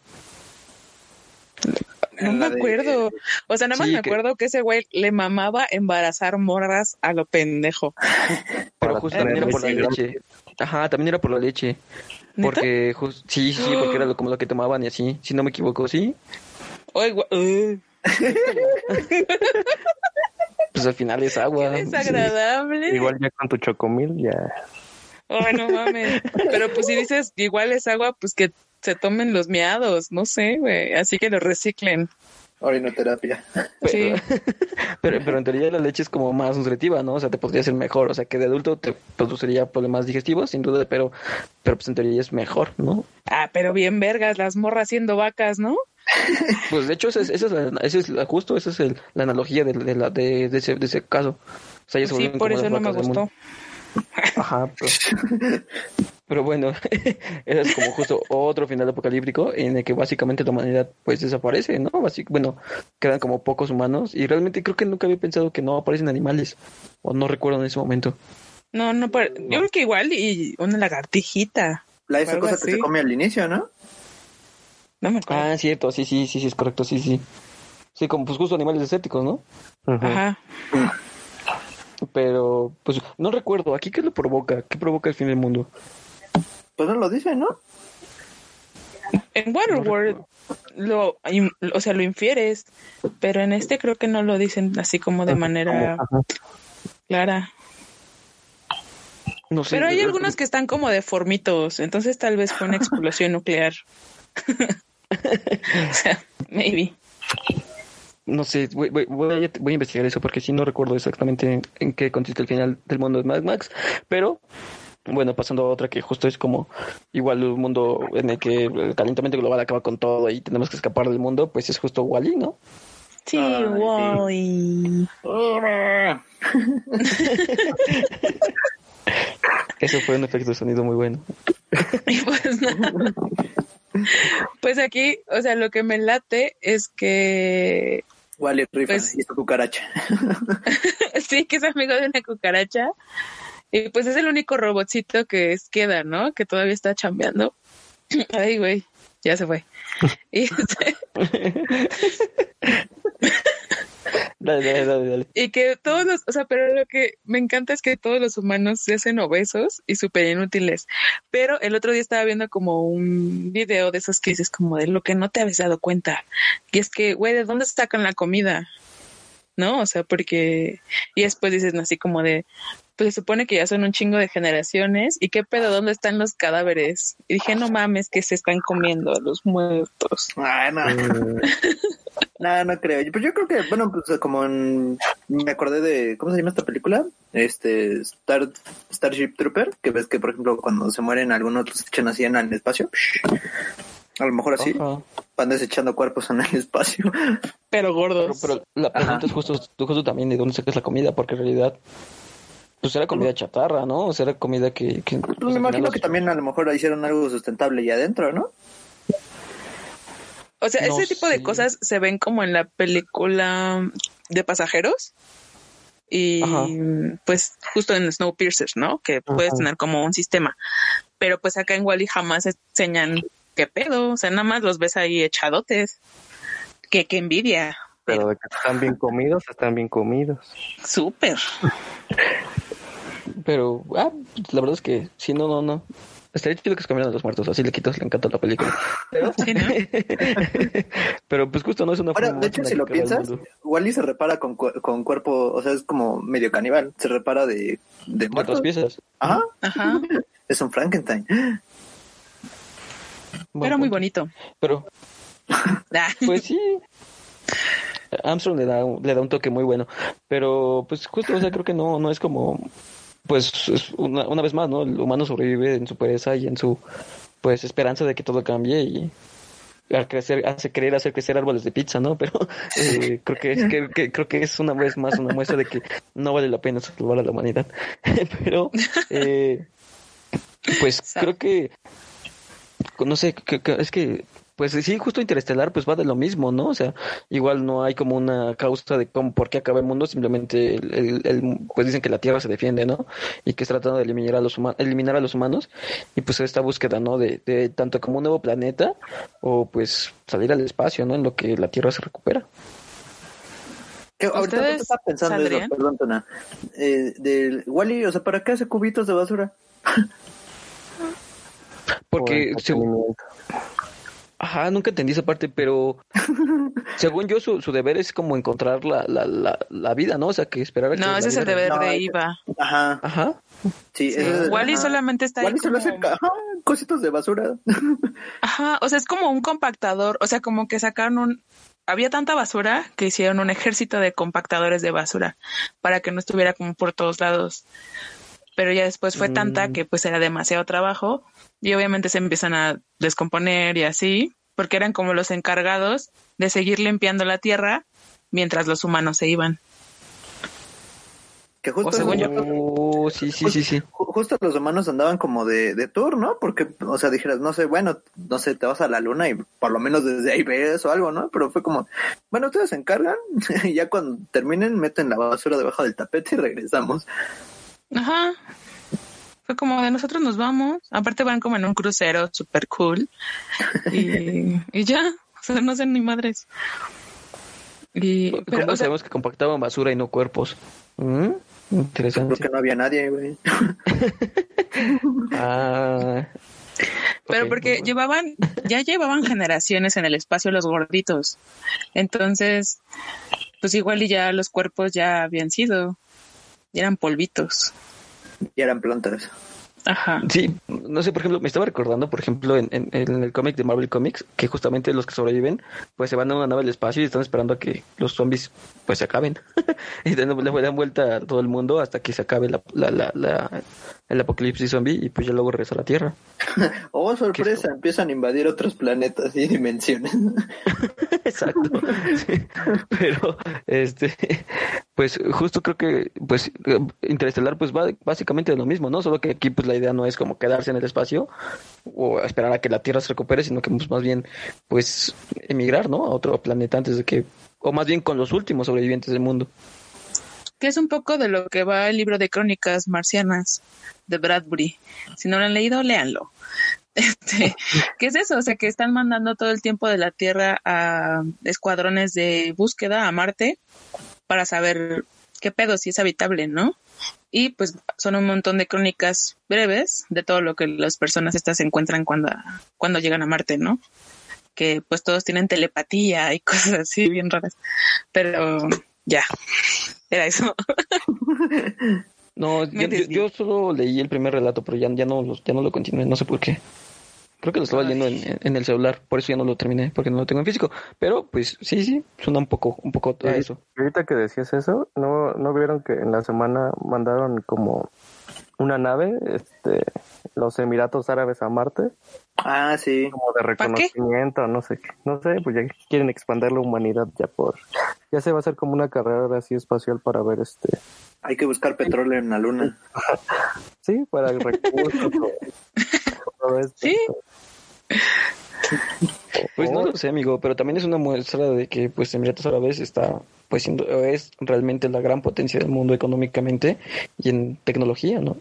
No me de- acuerdo. O sea, nada más Sí, me que- acuerdo que ese güey le mamaba embarazar morras a lo pendejo. Pero justo también era por la leche. Ajá, también era por la leche. ¿Neta? Porque jus- sí, sí, sí, porque era lo- como lo que tomaban y así, si no me equivoco, sí. Oye, uh, Pues al final es agua. qué sí. desagradable. Igual ya con tu chocomil, ya. Ay, no mames. Pero pues si dices igual es agua, pues que se tomen los miados, no sé, güey. Así que lo reciclen. Orinoterapia. Sí. Pero, pero en teoría la leche es como más nutritiva, ¿no? O sea, te podría ser mejor. O sea, que de adulto te produciría problemas digestivos, sin duda, pero, pero pues en teoría es mejor, ¿no? Ah, pero bien vergas, las morras siendo vacas, ¿no? Pues de hecho, esa es, esa es, la- esa es la- justo, esa es el- la analogía de, de, la, de, de ese, de ese caso. O sea, ellas se Sí, por eso no me gustó. Ajá, pero, pero bueno, ese es como justo otro final apocalíptico en el que básicamente la humanidad pues desaparece, ¿no? Basic- bueno, quedan como pocos humanos y realmente creo que nunca había pensado que no aparecen animales o no recuerdo en ese momento. No, no, yo creo que igual y una lagartijita. La esa cosa que así. se come al inicio, ¿no? No me acuerdo. Ah, cierto, sí, sí, sí, sí, es correcto, sí, sí. Sí, como pues justo animales desérticos, ¿no? Ajá. Pero pues no recuerdo, ¿aquí qué lo provoca? ¿Qué provoca el fin del mundo? Pues no lo dice, ¿no? En Waterworld lo, o sea, lo infieres, pero en este creo que no lo dicen así como de manera Ajá. clara. No sé. Pero hay algunos que están como deformitos, entonces tal vez fue una explosión nuclear. o sea, maybe. No sé, voy, voy, voy a, voy a investigar eso porque sí no recuerdo exactamente en, en qué consiste el final del mundo de Mad Max, pero bueno, pasando a otra que justo es como igual un mundo en el que el calentamiento global acaba con todo y tenemos que escapar del mundo, pues es justo Wally, ¿no? Sí. Wally. Eso fue un efecto de sonido muy bueno. Y pues nada. Pues aquí, o sea, lo que me late es que Wally rifa Pues- y su cucaracha. sí, que es amigo de una cucaracha. Y pues es el único robotcito que es- queda, ¿no? Que todavía está chambeando. Ay, güey, ya se fue. Y, este, Dale, dale, dale, dale. y que todos los, o sea, pero lo que me encanta es que todos los humanos se hacen obesos y súper inútiles. Pero el otro día estaba viendo como un video de esos que dices como de lo que no te habías dado cuenta. Y es que, güey, ¿de dónde sacan la comida? ¿No? O sea, porque... Y después dices así como de, pues se supone que ya son un chingo de generaciones. ¿Y qué pedo? ¿Dónde están los cadáveres? Y dije, no mames, que se están comiendo a los muertos. Ah, no. No, no creo. Pues yo creo que, bueno, pues como en- me acordé de, ¿cómo se llama esta película? Este, Star, Starship Trooper, que ves que, por ejemplo, cuando se mueren algunos los echan así en el espacio. A lo mejor así, Ajá. van desechando cuerpos en el espacio. Pero Pero, gordos. pero la pregunta es justo, tú justo también de dónde sacas la comida, porque en realidad pues era comida chatarra, ¿no? O sea, era comida que... que Pues pues, me imagino que también a lo mejor hicieron algo sustentable ahí adentro, ¿no? O sea, No ese tipo de cosas se ven como en la película de pasajeros. Y Ajá. pues justo en Snowpiercer, ¿no? Que puedes Ajá. tener como un sistema. Pero pues acá en Wally jamás enseñan qué pedo. O sea, nada más los ves ahí echadotes. Que, que envidia. Pero de que están bien comidos, están bien comidos. Súper. Pero, ah, la verdad es que sí, no, no, no. Estaría chido que se cambiaran a los muertos, así le quitas, le encanta la película. Pero, Sí, ¿no? pero pues justo no es una Ahora, forma de hecho, si lo piensas. Wally se repara con, cu- con cuerpo, o sea, es como medio caníbal. Se repara de, de muertos. piezas. Ajá, Ajá. es un Frankenstein. Buen Pero muy bonito. Pero, Ah, pues sí. Armstrong le da, un- le da un toque muy bueno. Pero, pues justo, o sea, creo que no, no es como, pues, es una, una vez más, ¿no? El humano sobrevive en su pereza y en su, pues, esperanza de que todo cambie y al crecer, hace querer hacer crecer árboles de pizza, ¿no? Pero eh, creo que es, que, que- creo que es una vez más una muestra de que no vale la pena salvar a la humanidad. Pero, eh, pues creo que no sé, que- es que, pues sí, justo Interestelar, pues va de lo mismo, ¿no? O sea, igual no hay como una causa de cómo, por qué acaba el mundo, simplemente, el, el- el- pues dicen que la Tierra se defiende, ¿no? Y que está tratando de eliminar a los, huma- eliminar a los humanos, y pues esta búsqueda, ¿no? De, de tanto como un nuevo planeta, o pues salir al espacio, ¿no? En lo que la Tierra se recupera. Que ahorita ¿Ustedes justo estaba pensando saldrían? eso, perdón, Tona. Eh, del Wally, o sea, ¿para qué hace cubitos de basura? Porque, Por según-. Ajá, nunca entendí esa parte, pero según yo, su, su deber es como encontrar la, la, la, la vida, ¿no? O sea, que esperar a que no, ese es el deber No, de Iva. Ajá, Ajá. sí. Es- Wally ajá. solamente está ahí Wally solo hace como- ajá, cositos de basura. Ajá, o sea, es como un compactador, o sea, como que sacaron un... Había tanta basura que hicieron un ejército de compactadores de basura para que no estuviera como por todos lados. Pero ya después fue tanta Mm. que pues era demasiado trabajo y obviamente se empiezan a descomponer y así, porque eran como los encargados de seguir limpiando la tierra mientras los humanos se iban. Que justo, O según yo. Oh, sí, sí, sí, sí. ju- justo los humanos andaban como de, de tour, ¿no? Porque, o sea, dijeras, no sé, bueno, no sé, te vas a la luna y por lo menos desde ahí ves o algo, ¿no? Pero fue como, bueno, ustedes se encargan y ya cuando terminen meten la basura debajo del tapete y regresamos. Ajá. Fue como de nosotros nos vamos. Aparte van como en un crucero super cool. Y, y ya. O sea, no sé ni madres. Y, ¿Cómo pero, o sea, sabemos que compactaban basura y no cuerpos? ¿Mm? Interesante. Porque no había nadie, güey. Ah, pero porque bueno. llevaban, ya llevaban generaciones en el espacio los gorditos. Entonces, pues igual y ya los cuerpos ya habían sido. Ya eran polvitos. Y eran plantas. Ajá. Sí, no sé, por ejemplo, me estaba recordando, por ejemplo, en, en- en el cómic de Marvel Comics, que justamente los que sobreviven, pues se van a una nave del espacio y están esperando a que los zombies, pues se acaben. y dan, le dan vuelta a todo el mundo hasta que se acabe la, la, la, la- el apocalipsis zombie y pues ya luego regresa a la Tierra. Oh, sorpresa, empiezan a invadir otros planetas y dimensiones. Exacto. Sí. Pero, este, pues justo creo que, pues, eh, Interestelar, pues va básicamente de lo mismo, ¿no? Solo que aquí, pues, la idea no es como quedarse en el espacio o esperar a que la Tierra se recupere, sino que, pues, más bien, pues, emigrar, ¿no? A otro planeta antes de que, o más bien con los últimos sobrevivientes del mundo. Que es un poco de lo que va el libro de crónicas marcianas de Bradbury. Si no lo han leído, léanlo. Este, ¿Qué es eso? O sea, que están mandando todo el tiempo de la Tierra a escuadrones de búsqueda a Marte para saber qué pedo, si es habitable, ¿no? Y pues son un montón de crónicas breves de todo lo que las personas estas se encuentran cuando, cuando llegan a Marte, ¿no? Que pues todos tienen telepatía y cosas así bien raras. Pero ya, era eso. No, yo, yo- solo leí el primer relato, pero ya, ya, no, ya no lo continué, no sé por qué. Creo que lo estaba Ay. leyendo en, en el celular, por eso ya no lo terminé, porque no lo tengo en físico. Pero, pues, sí, sí, suena un poco, un poco a eso. Y ahorita que decías eso, ¿no, ¿no vieron que en la semana mandaron como una nave, este, los Emiratos Árabes a Marte, Ah, sí. como de reconocimiento, no sé, qué. no sé, pues ya quieren expandir la humanidad ya por, ya se va a hacer como una carrera así espacial para ver este, Hay que buscar petróleo en la luna. sí, para el recurso, todo esto. Sí. Pues no lo sé, amigo, pero también es una muestra de que, pues, Emiratos Árabes está, pues, siendo, es realmente la gran potencia del mundo económicamente y en tecnología, ¿no?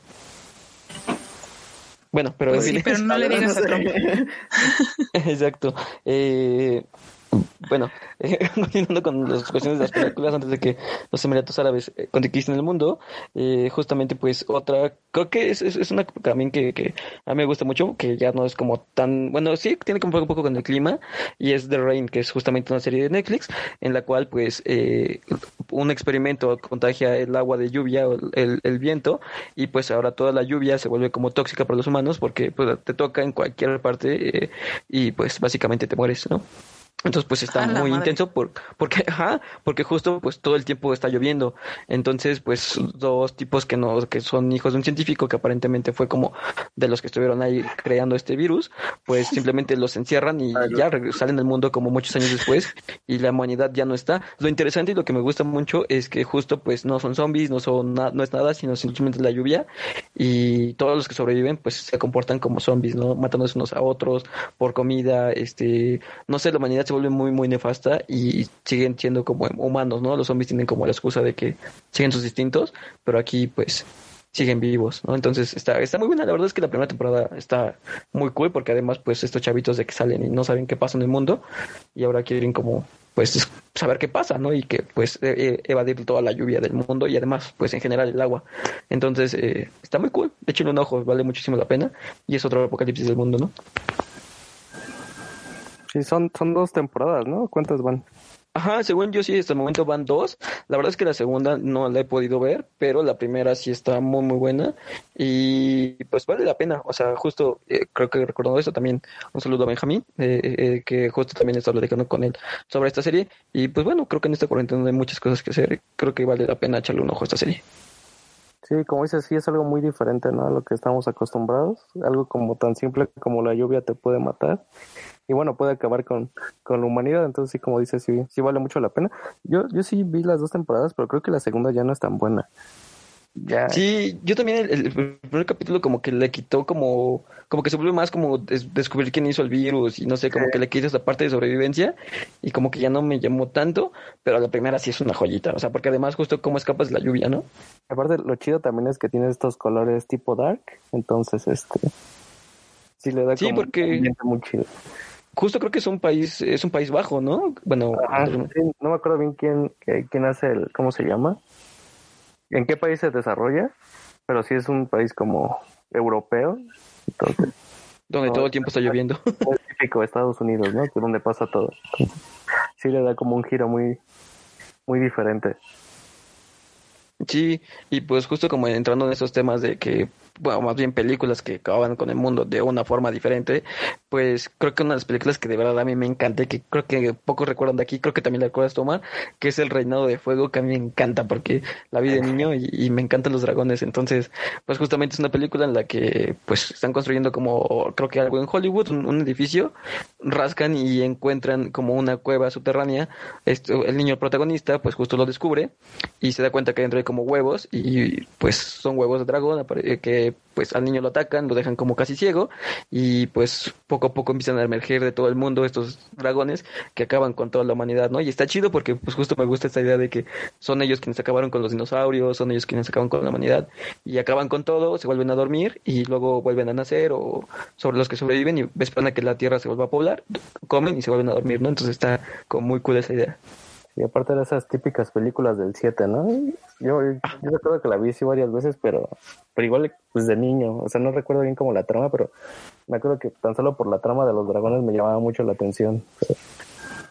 Bueno, pero Pues sí, pero no le digas a Trump. Exacto. Eh, bueno, eh, continuando con las cuestiones de las películas antes de que los Emiratos Árabes eh, conquisten el mundo, eh, justamente pues otra, creo que es, es, una también que, que a mí me gusta mucho, que ya no es como tan, bueno, sí, tiene que ver un poco con el clima, y es The Rain, que es justamente una serie de Netflix, en la cual pues eh, un experimento contagia el agua de lluvia o el, el viento, y pues ahora toda la lluvia se vuelve como tóxica para los humanos porque pues, te toca en cualquier parte eh, y pues básicamente te mueres, ¿no? Entonces, pues está muy madre. intenso por, porque, ajá, porque justo pues todo el tiempo está lloviendo. Entonces, pues dos tipos que no, que son hijos de un científico que aparentemente fue como de los que estuvieron ahí creando este virus, pues simplemente los encierran y ya salen al mundo como muchos años después y la humanidad ya no está. Lo interesante y lo que me gusta mucho es que justo pues no son zombies, no son na- no es nada, sino simplemente la lluvia y todos los que sobreviven pues se comportan como zombies, ¿no? Matándose unos a otros por comida, este, no sé, la humanidad se vuelve muy, muy nefasta y siguen siendo como humanos, ¿no? Los zombies tienen como la excusa de que siguen sus instintos, pero aquí pues siguen vivos, ¿no? Entonces está, está muy buena, la verdad es que la primera temporada está muy cool porque además pues estos chavitos de que salen y no saben qué pasa en el mundo y ahora quieren como pues saber qué pasa, ¿no? Y que pues eh, evadir toda la lluvia del mundo y además pues en general el agua. Entonces eh, está muy cool, échenle un ojo, vale muchísimo la pena y es otro apocalipsis del mundo, ¿no? Sí, son, son dos temporadas, ¿no? ¿Cuántas van? Ajá, según yo sí, hasta el momento van dos. La verdad es que la segunda no la he podido ver, pero la primera sí está muy, muy buena. Y pues vale la pena. O sea, justo eh, creo que recordando esto también, un saludo a Benjamín, eh, eh, que justo también está platicando con él sobre esta serie. Y pues bueno, creo que en esta cuarentena hay muchas cosas que hacer. Creo que vale la pena echarle un ojo a esta serie. Sí, como dices, sí es algo muy diferente, ¿no? A lo que estamos acostumbrados. Algo como tan simple como la lluvia te puede matar. Y bueno, puede acabar con, con la humanidad. Entonces, sí, como dices, sí, sí vale mucho la pena. Yo, yo sí vi las dos temporadas, pero creo que la segunda ya no es tan buena. Ya. Sí, yo también el, el primer capítulo como que le quitó como, como que se volvió más como des- descubrir quién hizo el virus y no sé, como que le quitó esa parte de sobrevivencia y como que ya no me llamó tanto, pero la primera sí es una joyita, o sea, porque además justo cómo escapas de la lluvia, ¿no? Aparte, lo chido también es que tiene estos colores tipo dark. Entonces, este. Sí le da Sí, como porque- muy chido. Justo creo que es un país, es un país bajo, ¿no? Bueno, Ajá, sí, no me acuerdo bien quién, eh, quién hace el, ¿cómo se llama? ¿En qué país se desarrolla? Pero sí es un país como europeo, entonces donde todo el tiempo está lloviendo. típico Estados Unidos, ¿no? Que donde pasa todo. Sí le da como un giro muy, muy diferente. Sí, y pues justo como entrando en esos temas de que, bueno, más bien películas que acaban con el mundo de una forma diferente, pues creo que una de las películas que de verdad a mí me encanta y que creo que pocos recuerdan de aquí, creo que también la recuerdas tomar, que es El Reinado de Fuego, que a mí me encanta porque la vi de niño y, y me encantan los dragones, entonces, pues justamente es una película en la que pues están construyendo como, creo que algo en Hollywood, un, un edificio, rascan y encuentran como una cueva subterránea, esto, el niño protagonista pues justo lo descubre y se da cuenta que dentro hay como huevos y pues son huevos de dragón apare- pues al niño lo atacan, lo dejan como casi ciego y pues poco a poco empiezan a emerger de todo el mundo estos dragones que acaban con toda la humanidad, ¿no? Y está chido porque pues justo me gusta esta idea de que son ellos quienes acabaron con los dinosaurios, son ellos quienes acaban con la humanidad y acaban con todo, se vuelven a dormir y luego vuelven a nacer o sobre los que sobreviven y esperan a que la tierra se vuelva a poblar, comen y se vuelven a dormir, ¿no? Entonces está como muy cool esa idea. Y aparte de esas típicas películas del 7, ¿no? Yo, yo recuerdo que la vi sí varias veces, pero, pero igual pues de niño, o sea, no recuerdo bien como la trama, pero me acuerdo que tan solo por la trama de los dragones me llamaba mucho la atención.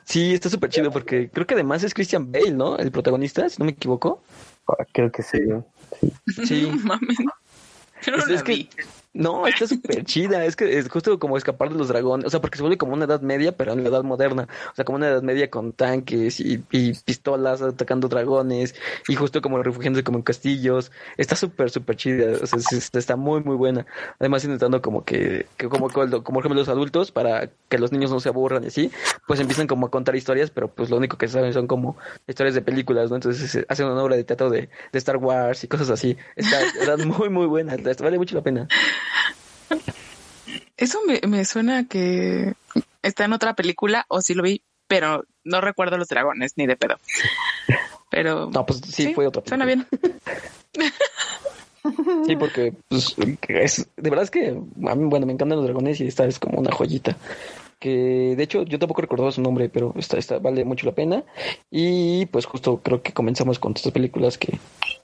Sí, está súper chido porque creo que además es Christian Bale, ¿no? El protagonista, si no me equivoco. Ah, Creo que sí. Sí. No mames. Yo no Es- la es que-. No, está súper chida. Es que es justo como escapar de los dragones. O sea, porque se vuelve como una edad media, pero en la edad moderna. O sea, como una edad media con tanques y, pistolas atacando dragones. Y justo como refugiándose como en castillos. Está súper, súper chida. O sea, está- muy, muy buena. Además, intentando como que, que como, como, como ejemplo los adultos, para que los niños no se aburran y así, pues empiezan como a contar historias, pero pues lo único que saben son como historias de películas, ¿no? Entonces se- hacen una obra de teatro de, de Star Wars y cosas así. Está, está muy, muy buena. Vale mucho la pena. Eso me, me suena que está en otra película o sí lo vi, pero no recuerdo los dragones ni de pedo. Pero No, pues sí, fue otra. suena película. bien. Sí, porque pues, es, de verdad es que a mí, bueno, me encantan los dragones y esta es como una joyita que de hecho yo tampoco recordaba su nombre, pero está, está, vale mucho la pena. Y pues justo creo que comenzamos con estas películas que,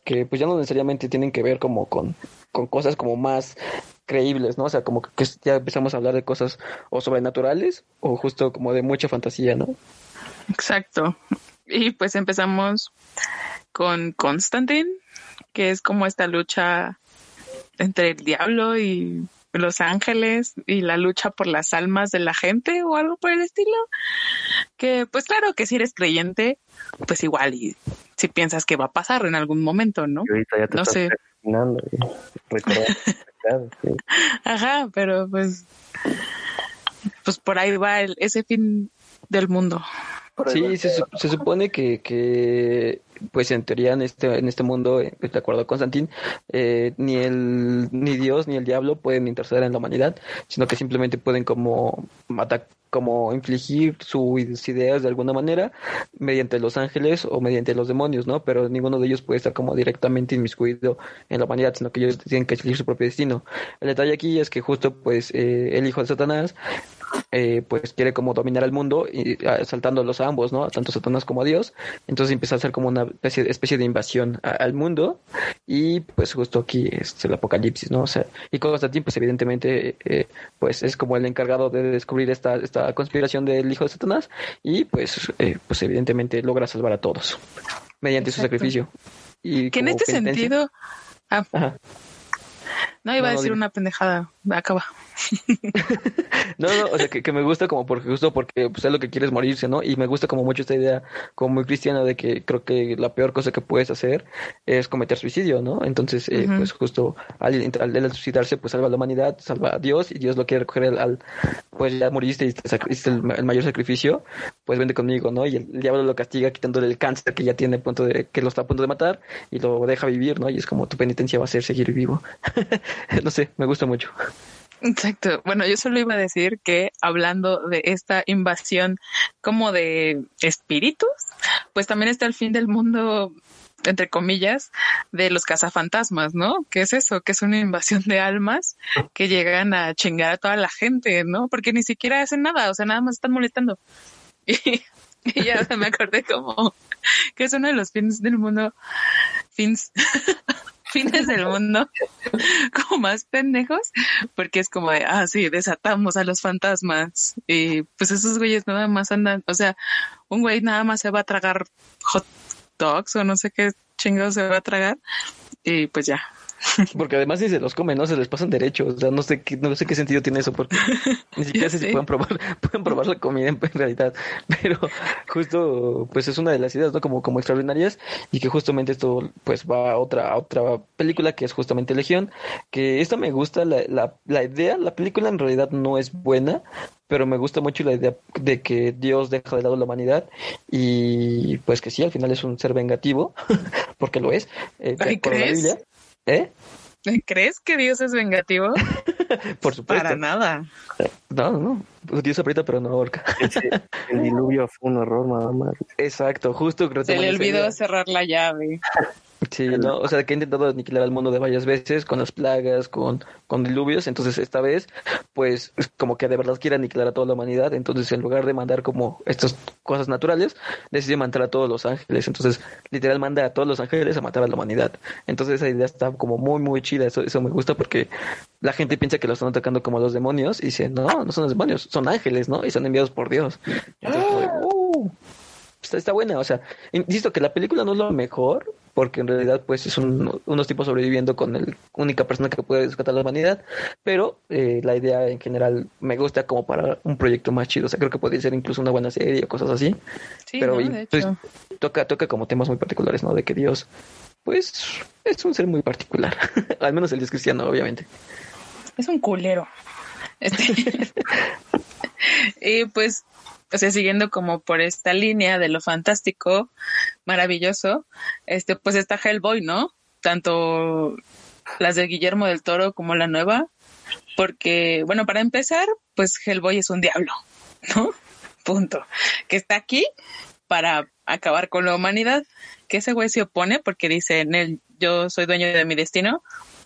que pues ya no necesariamente tienen que ver como con, con cosas como más creíbles, ¿no? O sea, como que ya empezamos a hablar de cosas o sobrenaturales o justo como de mucha fantasía, ¿no? Exacto. Y pues empezamos con Constantine, que es como esta lucha entre el diablo y los ángeles y la lucha por las almas de la gente o algo por el estilo. Que pues claro que si eres creyente, pues igual y si piensas que va a pasar en algún momento, ¿no? no sé. Ajá, pero pues pues por ahí va el, ese fin del mundo. Sí, se, se, supone que, que, pues en teoría en este, en este mundo, eh, de acuerdo a Constantín, eh, ni el, ni Dios ni el diablo pueden interceder en la humanidad, sino que simplemente pueden como matar, como infligir sus ideas de alguna manera mediante los ángeles o mediante los demonios, ¿no? Pero ninguno de ellos puede estar como directamente inmiscuido en la humanidad, sino que ellos tienen que elegir su propio destino. El detalle aquí es que justo pues eh, el hijo de Satanás eh, pues quiere como dominar el mundo y saltándolos a ambos, ¿no? Tanto Satanás como a Dios. Entonces empieza a hacer como una especie, especie de invasión al mundo y pues justo aquí es el apocalipsis, ¿no? O sea, y Constantine pues evidentemente eh, pues es como el encargado de descubrir esta, esta conspiración del hijo de Satanás y pues, eh, pues evidentemente logra salvar a todos mediante su sacrificio. Y que en este sentido... Ah, no, iba a decir una pendejada. Acaba. no, no, o sea, que, me gusta como porque justo porque pues, es lo que quieres morirse, ¿no? Y me gusta como mucho esta idea como muy cristiana de que creo que la peor cosa que puedes hacer es cometer suicidio, ¿no? Entonces, eh, pues justo al, al, suicidarse, pues salva a la humanidad, salva a Dios y Dios lo quiere recoger al, pues ya moriste y hiciste el, mayor sacrificio, pues vende conmigo, ¿no? Y el, diablo lo castiga quitándole el cáncer que ya tiene a punto de, que lo está a punto de matar y lo deja vivir, ¿no? Y es como tu penitencia va a ser seguir vivo. no sé, me gusta mucho. Exacto. Bueno, yo solo iba a decir que hablando de esta invasión como de espíritus, pues también está el fin del mundo entre comillas, de los cazafantasmas, ¿no? ¿Qué es eso? Que es una invasión de almas que llegan a chingar a toda la gente, ¿no? Porque ni siquiera hacen nada, o sea, nada más están molestando. Y, y ya me acordé como que es uno de los fines del mundo, fins, fines del mundo como más pendejos, porque es como de, ah, sí, desatamos a los fantasmas. Y pues esos güeyes nada más andan, o sea, un güey nada más se va a tragar hot dogs o no sé qué chingados se va a tragar. Y pues ya, Porque además si se los comen, ¿no? Se les pasan derechos. O sea, no sé qué, no sé qué sentido tiene eso, porque ni siquiera sé si pueden probar, pueden probar la comida en, realidad. Pero justo, pues es una de las ideas, ¿no? Como, como extraordinarias, y que justamente esto, pues va a otra, a otra película que es justamente Legión, que esta me gusta, la, la, la idea, la película en realidad no es buena, pero me gusta mucho la idea de que Dios deja de lado la humanidad y pues que sí, al final es un ser vengativo, porque lo es, eh, por la Biblia. ¿Eh? ¿Crees que Dios es vengativo? Por supuesto. Para nada. No, no. Dios aprieta pero no ahorca. el diluvio fue un error nada más. Exacto, justo Se le olvidó cerrar la llave. Sí, ¿no? O sea, que ha intentado aniquilar al mundo de varias veces con las plagas, con, con diluvios. Entonces, esta vez, pues, como que de verdad quiere aniquilar a toda la humanidad. Entonces, en lugar de mandar como estas cosas naturales, decide matar a todos los ángeles. Entonces, literal, manda a todos los ángeles a matar a la humanidad. Entonces, esa idea está como muy, muy chida. Eso, eso me gusta porque la gente piensa que lo están atacando como los demonios y dice, no, no son los demonios, son ángeles, ¿no? Y son enviados por Dios. Entonces, uh, está, está buena. O sea, insisto que la película no es lo mejor, porque en realidad pues es unos tipos sobreviviendo con la única persona que puede rescatar la humanidad, pero eh, la idea en general me gusta como para un proyecto más chido, o sea, creo que podría ser incluso una buena serie o cosas así, pero pues, toca, toca como temas muy particulares, ¿no? De que Dios, pues, es un ser muy particular, al menos el Dios cristiano, obviamente. Es un culero. Este... y pues o sea, siguiendo como por esta línea de lo fantástico, maravilloso, este, pues está Hellboy, ¿no? Tanto las de Guillermo del Toro como la nueva, porque, bueno, para empezar, pues Hellboy es un diablo, ¿no? Punto. Que está aquí para acabar con la humanidad, que ese güey se opone porque dice en él, yo soy dueño de mi destino,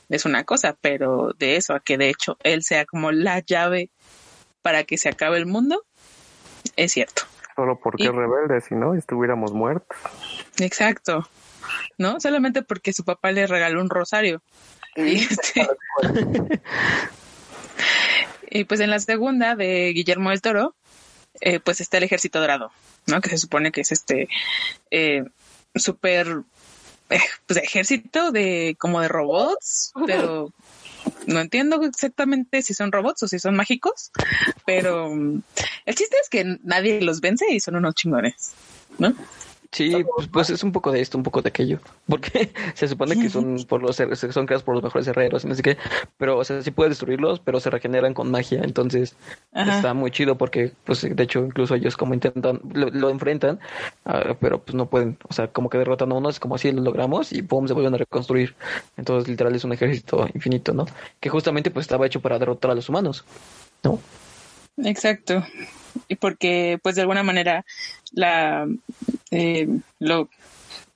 es una cosa, pero de eso a que de hecho él sea como la llave para que se acabe el mundo, es cierto. Solo porque Y- es rebelde, si no, estuviéramos muertos. Exacto. ¿No? Solamente porque su papá le regaló un rosario. Y, este- y pues en la segunda de Guillermo del Toro, eh, pues está el ejército dorado, ¿no? Que se supone que es este eh, súper eh, pues ejército de como de robots, pero no entiendo exactamente si son robots o si son mágicos, pero mm, el chiste es que nadie los vence y son unos chingones, ¿no? Sí, pues, pues es un poco de esto, un poco de aquello. Porque se supone que son por los son creados por los mejores herreros sé qué. Pero, o sea, sí puedes destruirlos, pero se regeneran con magia. Entonces, Ajá. está muy chido porque, pues, de hecho, incluso ellos como intentan, lo, lo enfrentan, ah, pero pues no pueden. O sea, como que derrotan a unos, como así lo logramos y pum, se vuelven a reconstruir. Entonces, literal, es un ejército infinito, ¿no? Que justamente, pues, estaba hecho para derrotar a los humanos. ¿No? Exacto. Y porque, pues, de alguna manera, la eh, lo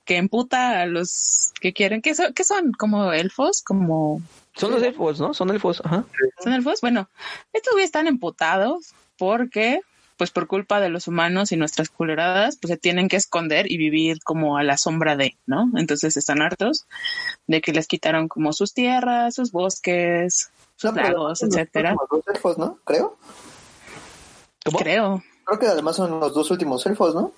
que emputa a los que quieren, que son, que son como elfos, como Son los elfos, ¿no? Son elfos, ajá. son elfos. Bueno, estos güeyes están emputados porque, pues, por culpa de los humanos y nuestras culeradas, pues se tienen que esconder y vivir como a la sombra de, ¿no? Entonces están hartos de que les quitaron como sus tierras, sus bosques, sus No, lagos, los etcétera. dos elfos, ¿no? Creo. ¿Cómo? Creo. Creo que además son los dos últimos elfos, ¿no?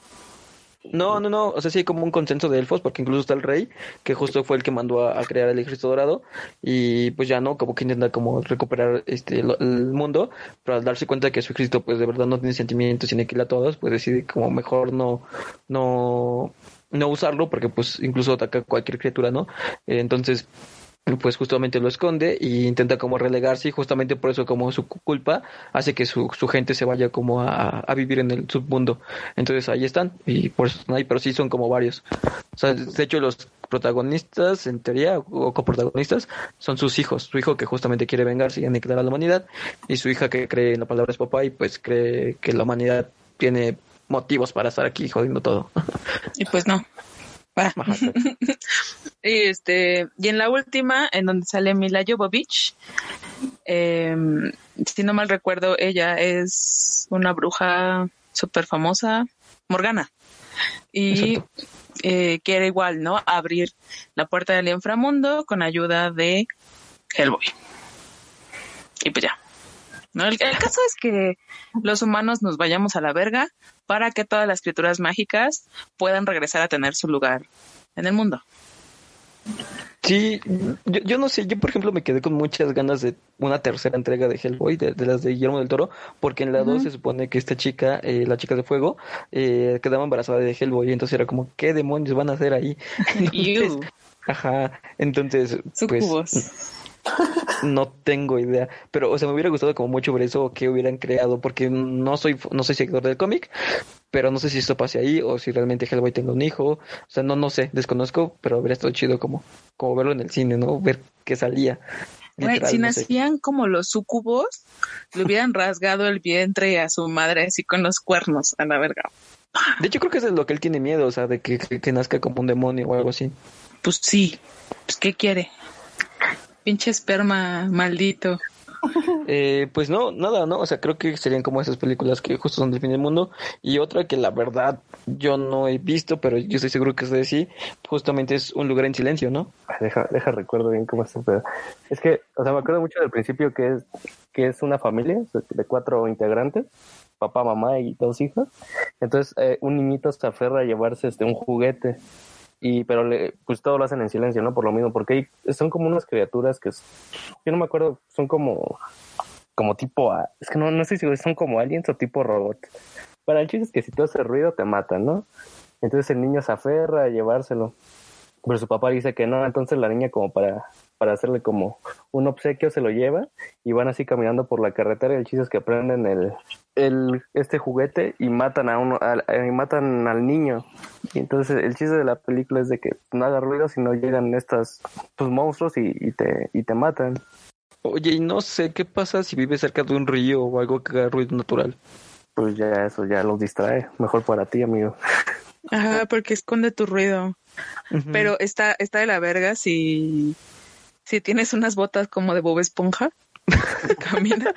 No, no, no, o sea, sí hay como un consenso de elfos, porque incluso está el rey, que justo fue el que mandó a, a crear el ejército dorado, y pues ya no, como que intenta como recuperar este el mundo, pero al darse cuenta que su ejército pues de verdad no tiene sentimientos y aniquila a todos, pues decide como mejor no, no, no usarlo, porque pues incluso ataca a cualquier criatura, ¿no? Eh, entonces pues justamente lo esconde y intenta como relegarse y justamente por eso como su cu- culpa hace que su, su gente se vaya como a, a vivir en el submundo. Entonces ahí están y por eso están ahí, pero sí son como varios. De hecho los protagonistas en teoría o coprotagonistas son sus hijos. Su hijo que justamente quiere vengarse y aniquilar a la humanidad y su hija que cree en la palabra de su papá y pues cree que la humanidad tiene motivos para estar aquí jodiendo todo. Y pues no. Y este, y en la última, en donde sale Mila Jovovich, eh, si no mal recuerdo, ella es una bruja súper famosa, Morgana. Y eh, quiere igual, ¿no? Abrir la puerta del inframundo con ayuda de Hellboy. Y pues ya. ¿No? El, el caso es que los humanos nos vayamos a la verga para que todas las criaturas mágicas puedan regresar a tener su lugar en el mundo. Sí, yo, yo no sé, yo por ejemplo me quedé con muchas ganas de una tercera entrega de Hellboy, de, de las de Guillermo del Toro, porque en la 2 se supone que esta chica, eh, la chica de fuego, eh, quedaba embarazada de Hellboy, y entonces era como, ¿qué demonios van a hacer ahí? Entonces, ajá, entonces, pues sucubos. No tengo idea, pero o sea, me hubiera gustado como mucho ver eso que hubieran creado, porque no soy no soy seguidor del cómic, pero no sé si esto pase ahí o si realmente Hellboy tenga un hijo, o sea, no no sé, desconozco, pero habría estado chido como como verlo en el cine, ¿no? Ver qué salía. Literal, si no sé. nacían como los sucubos, le hubieran rasgado el vientre a su madre así con los cuernos a la verga. De hecho, creo que es de lo que él tiene miedo, o sea, de que, que, que nazca como un demonio o algo así. Pues sí, pues ¿qué quiere? Pinche esperma maldito. Eh, pues no, nada, ¿no? O sea, creo que serían como esas películas que justo son del fin del mundo. Y otra que la verdad yo no he visto, pero yo estoy seguro que ustedes sí, justamente es Un lugar en silencio, ¿no? Deja, deja recuerdo bien cómo está el pedo. Es que, o sea, me acuerdo mucho del principio que es, que es una familia de- de cuatro integrantes, papá, mamá y dos hijos. Entonces, eh, un niñito se aferra a llevarse este un juguete. Y, pero le, pues todo lo hacen en silencio, ¿no? Por lo mismo, porque hay- son como unas criaturas que, es- yo no me acuerdo, son como, como tipo, es que no, no sé si son como aliens o tipo robot. Para el chiste es que si tú haces ruido te matan, ¿no? Entonces el niño se aferra a llevárselo. Pero su papá dice que no, entonces la niña como para, para hacerle como un obsequio se lo lleva y van así caminando por la carretera y el chiste es que prenden el, el este juguete y matan a uno al- eh, y matan al niño. Y entonces el chiste de la película es de que no haga ruido si no llegan estos pues, monstruos y, y te y te matan. Oye, y no sé qué pasa si vive cerca de un río o algo que haga ruido natural. Pues ya eso ya los distrae. Mejor para ti, amigo. Ajá, porque esconde tu ruido. Pero está, está de la verga si, si tienes unas botas como de Bob Esponja Camina.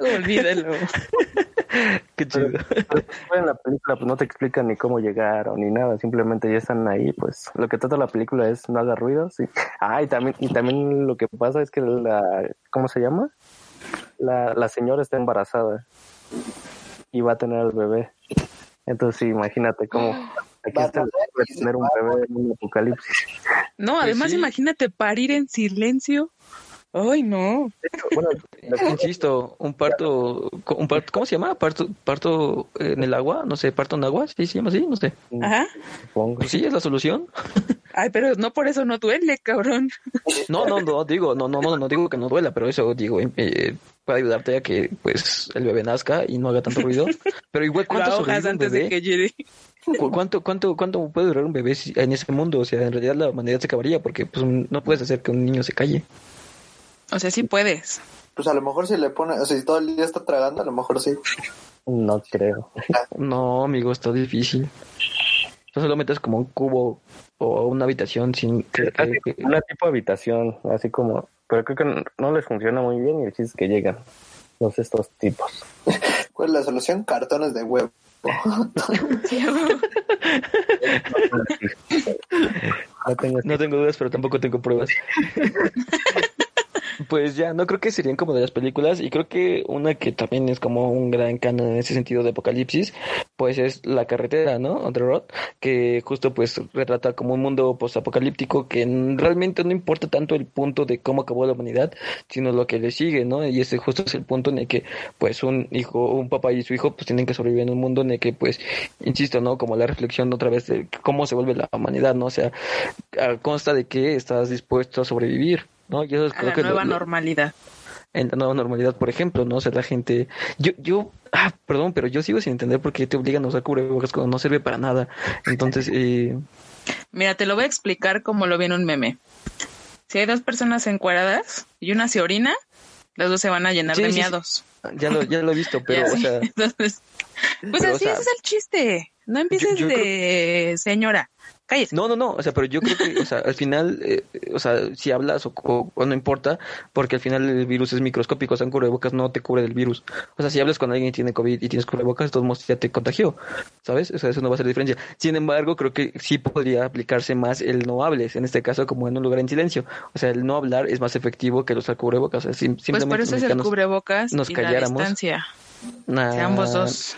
Olvídalo. Qué chido. Pero en la película pues no te explican ni cómo llegaron ni nada, simplemente ya están ahí, pues lo que trata la película es no haga ruido, sí. Ah, y también, y también lo que pasa es que la, ¿cómo se llama? La, la señora está embarazada y va a tener al bebé. Entonces sí, imagínate cómo aquí Va está el- tener- puede tener un bebé en un apocalipsis. No, además sí. imagínate parir en silencio. Ay, no. Bueno, Insisto, un parto, un parto, ¿cómo se llama? Parto, parto en el agua, no sé, parto en agua, sí se llama así, no sé. Ajá. supongo. Pues sí, es la solución. Ay, pero no por eso no duele, cabrón. No, no, no digo, no, no, no, no digo que no duela, pero eso digo, eh, puede ayudarte a que pues el bebé nazca y no haga tanto ruido. Pero igual, ¿cuánto antes de que llegue. ¿Cu- ¿Cuánto, cuánto, cuánto puede durar un bebé en ese mundo? O sea, en realidad la humanidad se acabaría porque pues no puedes hacer que un niño se calle. O sea, sí puedes. Pues a lo mejor si le pone, o sea, si todo el día está tragando, a lo mejor sí. No creo. No, amigo, está difícil. Entonces lo metes como un cubo o una habitación sin Así, una tipo de habitación, así como, pero creo que no, no les funciona muy bien y el chiste es que llegan los estos tipos. ¿Cuál es la solución? Cartones de huevo. No tengo No tengo dudas, pero tampoco tengo pruebas. Pues ya, no creo que serían como de las películas y creo que una que también es como un gran canon en ese sentido de apocalipsis, pues es La carretera, ¿no? On the que justo pues retrata como un mundo postapocalíptico que realmente no importa tanto el punto de cómo acabó la humanidad, sino lo que le sigue, ¿no? Y ese justo es el punto en el que pues un hijo, un papá y su hijo pues tienen que sobrevivir en un mundo en el que pues, insisto, ¿no? Como la reflexión otra vez de cómo se vuelve la humanidad, ¿no? O sea, consta de que estás dispuesto a sobrevivir, ¿no? Y eso es A creo la que nueva lo- normalidad. en la nueva normalidad, por ejemplo, ¿no? O sea, la gente, yo, yo, ah, perdón, pero yo sigo sin entender por qué te obligan a usar cubrebocas cuando no sirve para nada. Entonces, eh, Mira, te lo voy a explicar como lo vi en un meme. Si hay dos personas encueradas y una se orina, las dos se van a llenar Sí, de sí, sí. miados. ya lo, ya lo he visto, pero, o sea, Entonces, pues pero, o así sea, es el chiste. No empieces yo de señora. Cállese. no, no, no, o sea, pero yo creo que, o sea, al final, eh, o sea, si hablas o, o- o no importa, porque al final el virus es microscópico, o sea, un cubrebocas no te cubre del virus. O sea, si hablas con alguien que tiene COVID y tienes cubrebocas, de todos modos ya te contagió, ¿sabes? O sea, eso no va a hacer diferencia. Sin embargo, creo que sí podría aplicarse más el no hables, en este caso, como en un lugar en silencio. O sea, el no hablar es más efectivo que el usar cubrebocas. O sea, sim- Pues simplemente por eso los es el mexicanos- cubrebocas nos y la calláramos. distancia. Nah, De ambos dos.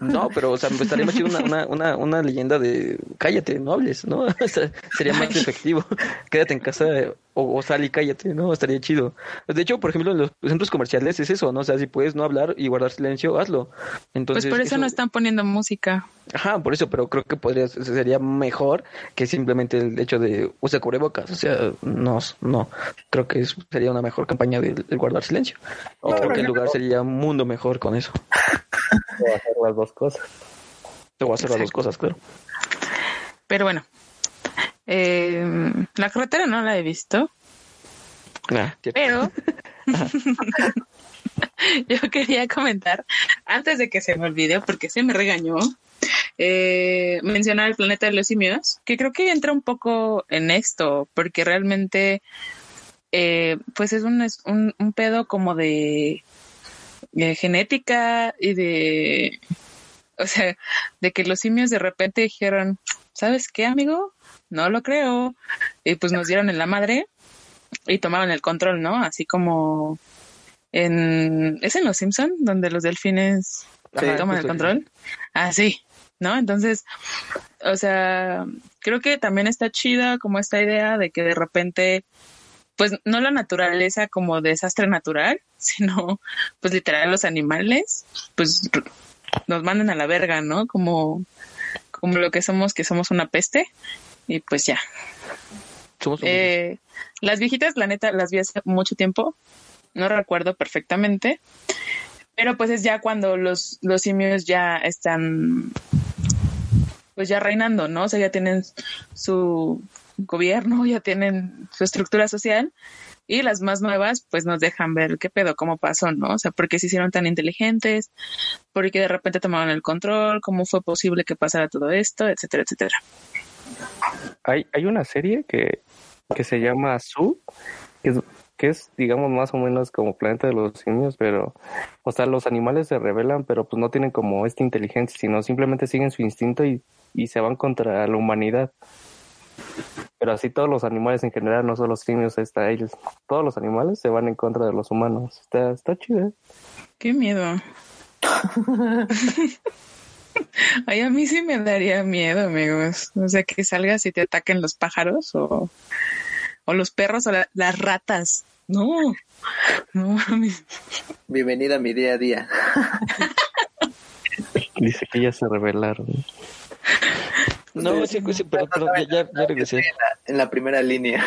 No, pero, o sea, me estaría más chido una, una, una, una leyenda de cállate, no hables, ¿no? O sea, sería más efectivo. Quédate en casa o, o sal y cállate, ¿no? Estaría chido. De hecho, por ejemplo, en los centros comerciales es eso, ¿no? O sea, si puedes no hablar y guardar silencio, hazlo. Entonces, Pues por eso no están poniendo música. Ajá, por eso, pero creo que podría, sería mejor que simplemente el hecho de usa cubrebocas. O sea, no, no. Creo que es- sería una mejor campaña del del guardar silencio. Y creo que el lugar sería un mundo mejor con eso. Puedo hacer las dos cosas. Te voy a hacer las dos cosas, claro. Pero bueno. Eh, la carretera no la he visto, Ah, pero yo quería comentar, antes de que se me olvide, porque se me regañó, eh, mencionar el planeta de los simios, que creo que entra un poco en esto, porque realmente, eh, pues es un, es un, un pedo como de, de genética y de, o sea, de que los simios de repente dijeron, ¿sabes qué, amigo? No lo creo. Y pues nos dieron en la madre y tomaron el control, ¿no? Así como en... ¿Es en Los Simpson donde los delfines Sí, toman el control? Ah, sí, ¿no? Entonces, o sea, creo que también está chida como esta idea de que de repente, pues no la naturaleza como desastre natural, sino pues literal los animales, pues nos mandan a la verga, ¿no? Como, como lo que somos, que somos una peste. Y pues ya, Somos eh, las viejitas, la neta, las vi hace mucho tiempo. No recuerdo perfectamente. Pero pues es ya cuando los, los simios ya están pues ya reinando, ¿no? O sea, ya tienen su gobierno, ya tienen su estructura social. Y las más nuevas, pues nos dejan ver qué pedo, cómo pasó, ¿no? O sea, por qué se hicieron tan inteligentes, por qué de repente tomaron el control, cómo fue posible que pasara todo esto, etcétera, etcétera. Hay, hay una serie que, que se llama Su, que es, que es, digamos, más o menos como Planeta de los Simios, pero, o sea, los animales se rebelan, pero pues no tienen como esta inteligencia, sino simplemente siguen su instinto y, y se van contra la humanidad. Pero así todos los animales en general, no solo los simios, está ellos. Todos los animales se van en contra de los humanos. Está, está chido. ¿eh? Qué miedo. Ay, a mí sí me daría miedo, amigos. O sea, que salgas y te ataquen los pájaros o, o los perros o la- las ratas. No, no. Bienvenida a mi día a día. Dice que ya se rebelaron. No, sí, sí, pero, ya, ya regresé. En la, en la primera línea.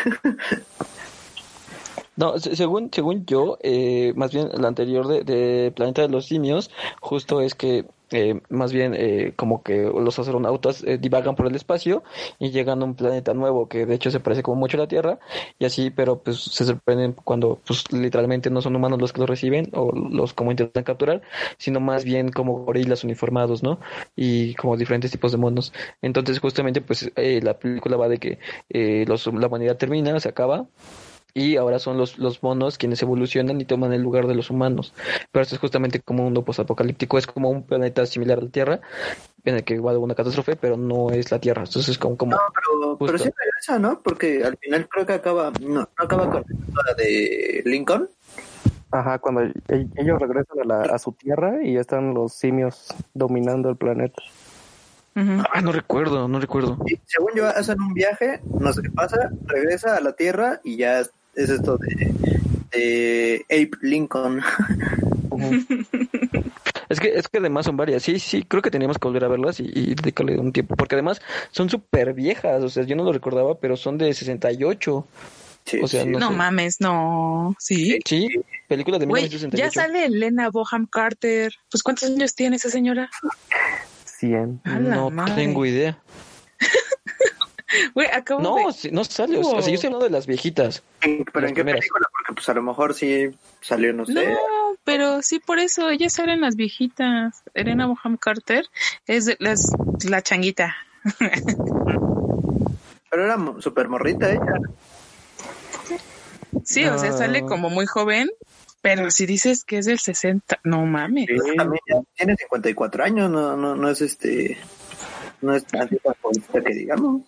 No, se- según, según yo, eh, más bien la anterior de, de Planeta de los Simios, justo es que eh, más bien eh, como que los astronautas eh, divagan por el espacio y llegan a un planeta nuevo que de hecho se parece como mucho a la Tierra y así, pero pues se sorprenden cuando pues literalmente no son humanos los que los reciben o los como intentan capturar, sino más bien como gorilas uniformados, ¿no? Y como diferentes tipos de monos. Entonces justamente pues eh, la película va de que eh, los, la humanidad termina, se acaba y ahora son los, los monos quienes evolucionan y toman el lugar de los humanos. Pero esto es justamente como un mundo posapocalíptico, es como un planeta similar a la Tierra, en el que igual hubo una catástrofe, pero no es la Tierra. Entonces es como, como No, pero, pero sí regresa, ¿no? Porque al final creo que acaba, no, no acaba con la de Lincoln. Ajá, cuando ellos regresan a, la, a su tierra y ya están los simios dominando el planeta. Ujú. Ah, no recuerdo, no recuerdo. Y según yo, hacen un viaje, no sé qué pasa, regresa a la Tierra y ya es, es esto de, de Abe Lincoln. Es que, es que además son varias. Sí, sí, creo que teníamos que volver a verlas y, y dedicarle un tiempo. Porque además son súper viejas. O sea, yo no lo recordaba, pero son de 68. Sí, O sea, sí. no No sé. mames, no. Sí. Sí, película de Güey, 1968. ya sale Elena Boham Carter. Pues ¿cuántos años tiene esa señora? 100. A la No madre. tengo idea. Güey, acabo No, de... sí, no sale. O sea, o sea, yo estoy hablando de las viejitas. ¿En- ¿Pero las en qué primeras. película? Porque pues a lo mejor sí salió, no sé. No, pero sí por eso, ellas salen las viejitas. Elena Boham Carter es de las, la changuita. Pero era súper morrita ella. Sí, o sea, sale como muy joven, pero si dices que es del 60, no mames. Pues, también ya tiene 54 años, no, no, no es este... No es tan jovencita que digamos.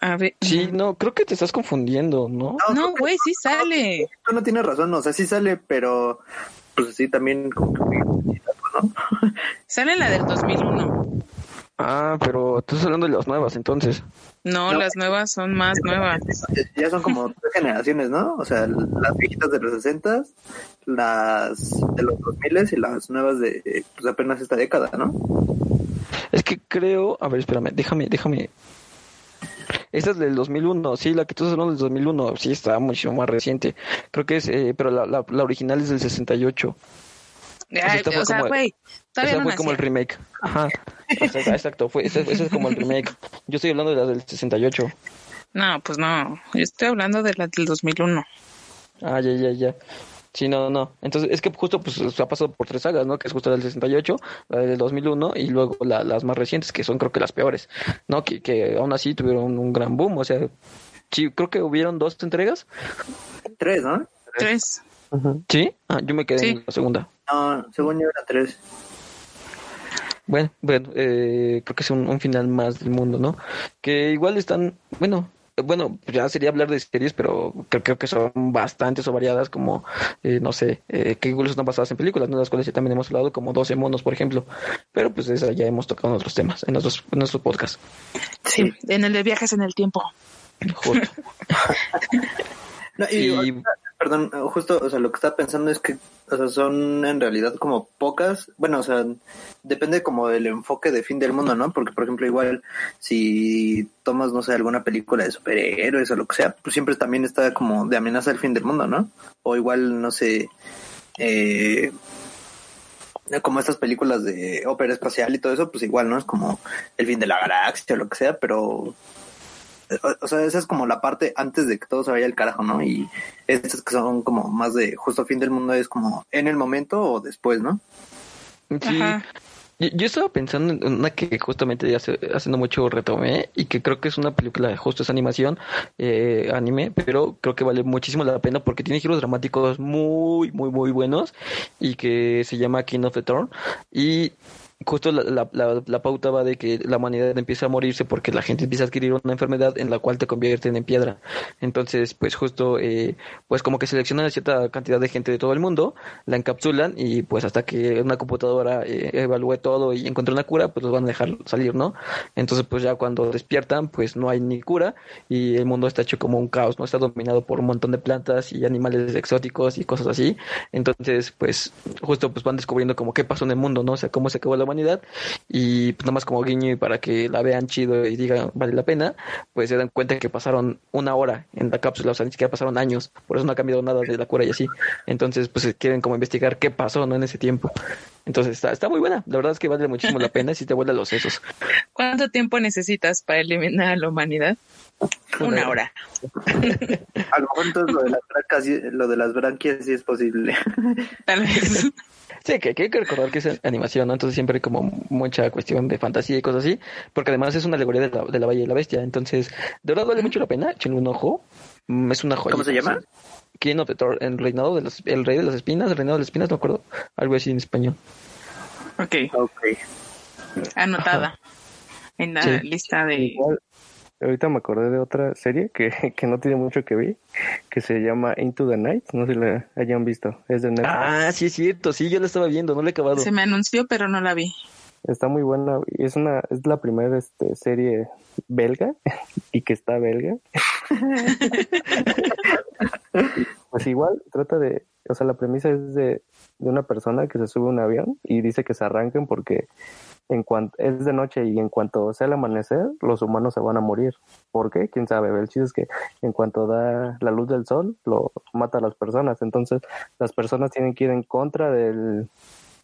A ver. Sí, no, creo que te estás confundiendo, ¿no? No, güey, sí sale. Tú no tienes razón, o sea, sí sale, pero pues sí también como que ¿no? Sale la del 2001. Ah, pero tú estás hablando de las nuevas, entonces. No, No. las nuevas son más nuevas. Ya son como tres generaciones, ¿no? O sea, las viejitas de los 60, las de los 2000 y las nuevas de pues, apenas esta década, ¿no? Es que creo, a ver, espérame, déjame, déjame. Esta es del 2001, sí, la que tú estás hablando del 2001, sí, está mucho más reciente. Creo que es, eh, pero la, la, la original es del 68. Ay, esta fue o sea, como- güey, todavía Esa no fue como el remake. Ajá. Exacto, fue, ese, ese es como el remake. Yo estoy hablando de la del 68. No, pues no. Yo estoy hablando de la del 2001. Ah, ya, ya, ya. Sí, no, no. Entonces, es que justo pues se ha pasado por tres sagas, ¿no? Que es justo la del 68, la del 2001 y luego la- las más recientes, que son creo que las peores, ¿no? Que, que aún así tuvieron un gran boom, o sea, sí, creo que hubieron dos entregas. Tres, ¿no? Tres. ¿Sí? Ah, yo me quedé Sí. en la segunda. No, según yo era tres. Bueno, bueno, eh, creo que es un, un final más del mundo, ¿no? Que igual están, bueno, bueno, ya sería hablar de series, pero creo, creo que son bastantes o variadas, como, eh, no sé, eh, que igual están basadas en películas, ¿no? Las cuales ya también hemos hablado, como 12 monos, por ejemplo. Pero pues esa ya hemos tocado en otros temas, en nuestros, en nuestros podcasts. Sí, en el de viajes en el tiempo. Justo. No, y, Y- perdón, justo, o sea, lo que estaba pensando es que, o sea, son en realidad como pocas, bueno, o sea, depende como del enfoque de fin del mundo, ¿no? Porque, por ejemplo, igual, si tomas, no sé, alguna película de superhéroes o lo que sea, pues siempre también está como de amenaza al fin del mundo, ¿no? O igual, no sé, eh, como estas películas de ópera espacial y todo eso, pues igual, ¿no? Es como el fin de la galaxia o lo que sea, pero o, sea, esa es como la parte antes de que todo se vaya al carajo, ¿no? Y estas que son como más de justo fin del mundo es como en el momento o después, ¿no? Sí, Ajá. Yo, yo estaba pensando en una que justamente ya hace, haciendo mucho retomé y que creo que es una película, justo es animación, eh, anime, pero creo que vale muchísimo la pena porque tiene giros dramáticos muy, muy, muy buenos y que se llama King of the Thorn y justo la, la, pauta va de que la humanidad empieza a morirse porque la gente empieza a adquirir una enfermedad en la cual te convierten en piedra. Entonces, pues justo, eh, pues como que seleccionan a cierta cantidad de gente de todo el mundo, la encapsulan y pues hasta que una computadora eh, evalúe todo y encuentre una cura, pues los van a dejar salir, ¿no? Entonces, pues ya cuando despiertan, pues no hay ni cura y el mundo está hecho como un caos, ¿no? Está dominado por un montón de plantas y animales exóticos y cosas así. Entonces, pues justo pues van descubriendo como qué pasó en el mundo, ¿no? O sea, cómo se acabó la humanidad y pues nada más como guiño y para que la vean chido y digan vale la pena, pues se dan cuenta que pasaron una hora en la cápsula, o sea, ni siquiera pasaron años, por eso no ha cambiado nada de la cura y así. Entonces, pues quieren como investigar qué pasó, ¿no? En ese tiempo. Entonces está, está muy buena, la verdad es que vale muchísimo la pena si te vuelve los sesos. ¿Cuánto tiempo necesitas para eliminar a la humanidad? Una hora. a lo mejor entonces lo de las branquias, lo de las branquias sí es posible. Tal vez. Sí, que, que hay que recordar que es animación, ¿no? Entonces siempre hay como mucha cuestión de fantasía y cosas así, porque además es una alegoría de la, de la Bella y la Bestia, entonces de verdad vale mucho la pena, échenle un ojo, es una joya. ¿Cómo se llama? King of the Thor, el reinado de los, el rey de las espinas, el reinado de las espinas, no me acuerdo, algo así en español. Ok. Ok. Anotada Ajá. en la sí. lista de... Igual, ahorita me acordé de otra serie que, que no tiene mucho que ver, que se llama Into the Night, no sé si la hayan visto, es de Netflix. Ah, sí es cierto, sí, yo la estaba viendo, no la he acabado. Se me anunció, pero no la vi. Está muy buena, es una, es la primera este, serie belga y que está belga. pues igual trata de, o sea, la premisa es de, de una persona que se sube a un avión y dice que se arranquen porque en cuanto es de noche y en cuanto sea el amanecer, los humanos se van a morir. ¿Por qué? Quién sabe. El chiste es que en cuanto da la luz del sol, lo mata a las personas. Entonces, las personas tienen que ir en contra del,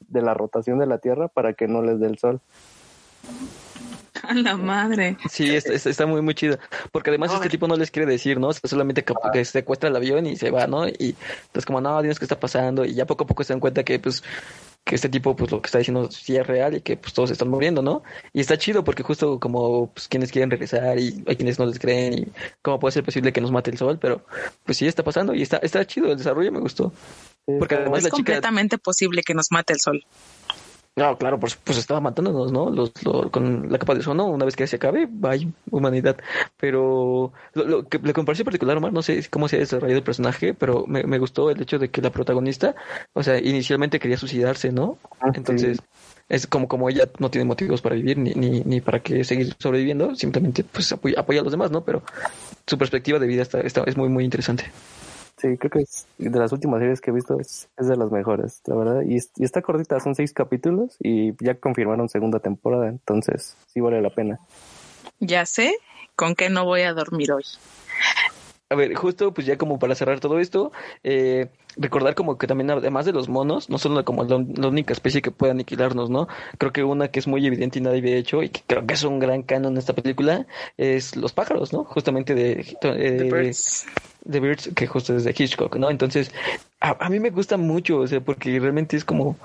de la rotación de la Tierra para que no les dé el sol. A la madre. Sí, está, está, muy, muy chido. Porque además Ay. este tipo no les quiere decir, ¿no? solamente que, que, secuestra el avión y se va, ¿no? Y pues como, no, dinos qué está pasando. Y ya poco a poco se dan cuenta que, pues, que este tipo, pues, lo que está diciendo sí es real y que, pues, todos están muriendo, ¿no? Y está chido porque justo como, pues, quienes quieren regresar y hay quienes no les creen y cómo puede ser posible que nos mate el sol, pero, pues, sí está pasando y está, está chido. El desarrollo me gustó. Porque además es la chica... completamente posible que nos mate el sol. No, claro, pues, pues estaba matándonos, ¿no? Los, lo, con la capa de ozono, una vez que se acabe, hay humanidad. Pero lo, lo que le pareció particular, Omar, no sé cómo se ha desarrollado el personaje, pero me, me, gustó el hecho de que la protagonista, o sea, inicialmente quería suicidarse, ¿no? Ah, Entonces, sí. es como como ella no tiene motivos para vivir ni, ni, ni para que seguir sobreviviendo, simplemente pues apoya, apoya a los demás, ¿no? Pero su perspectiva de vida está, está, es muy, muy interesante. Sí, creo que es de las últimas series que he visto es, de las mejores, la verdad. Y, y, está cortita, son seis capítulos y ya confirmaron segunda temporada, entonces sí vale la pena. Ya sé con qué no voy a dormir hoy. A ver, justo pues ya como para cerrar todo esto, eh, recordar como que también además de los monos, no son como la, la, única especie que puede aniquilarnos, ¿no? Creo que una que es muy evidente y nadie había hecho y que creo que es un gran canon en esta película es los pájaros, ¿no? Justamente de... Eh, The Birds. The Birds, que justo es de Hitchcock, ¿no? Entonces, a, a, mí me gusta mucho, o sea, porque realmente es como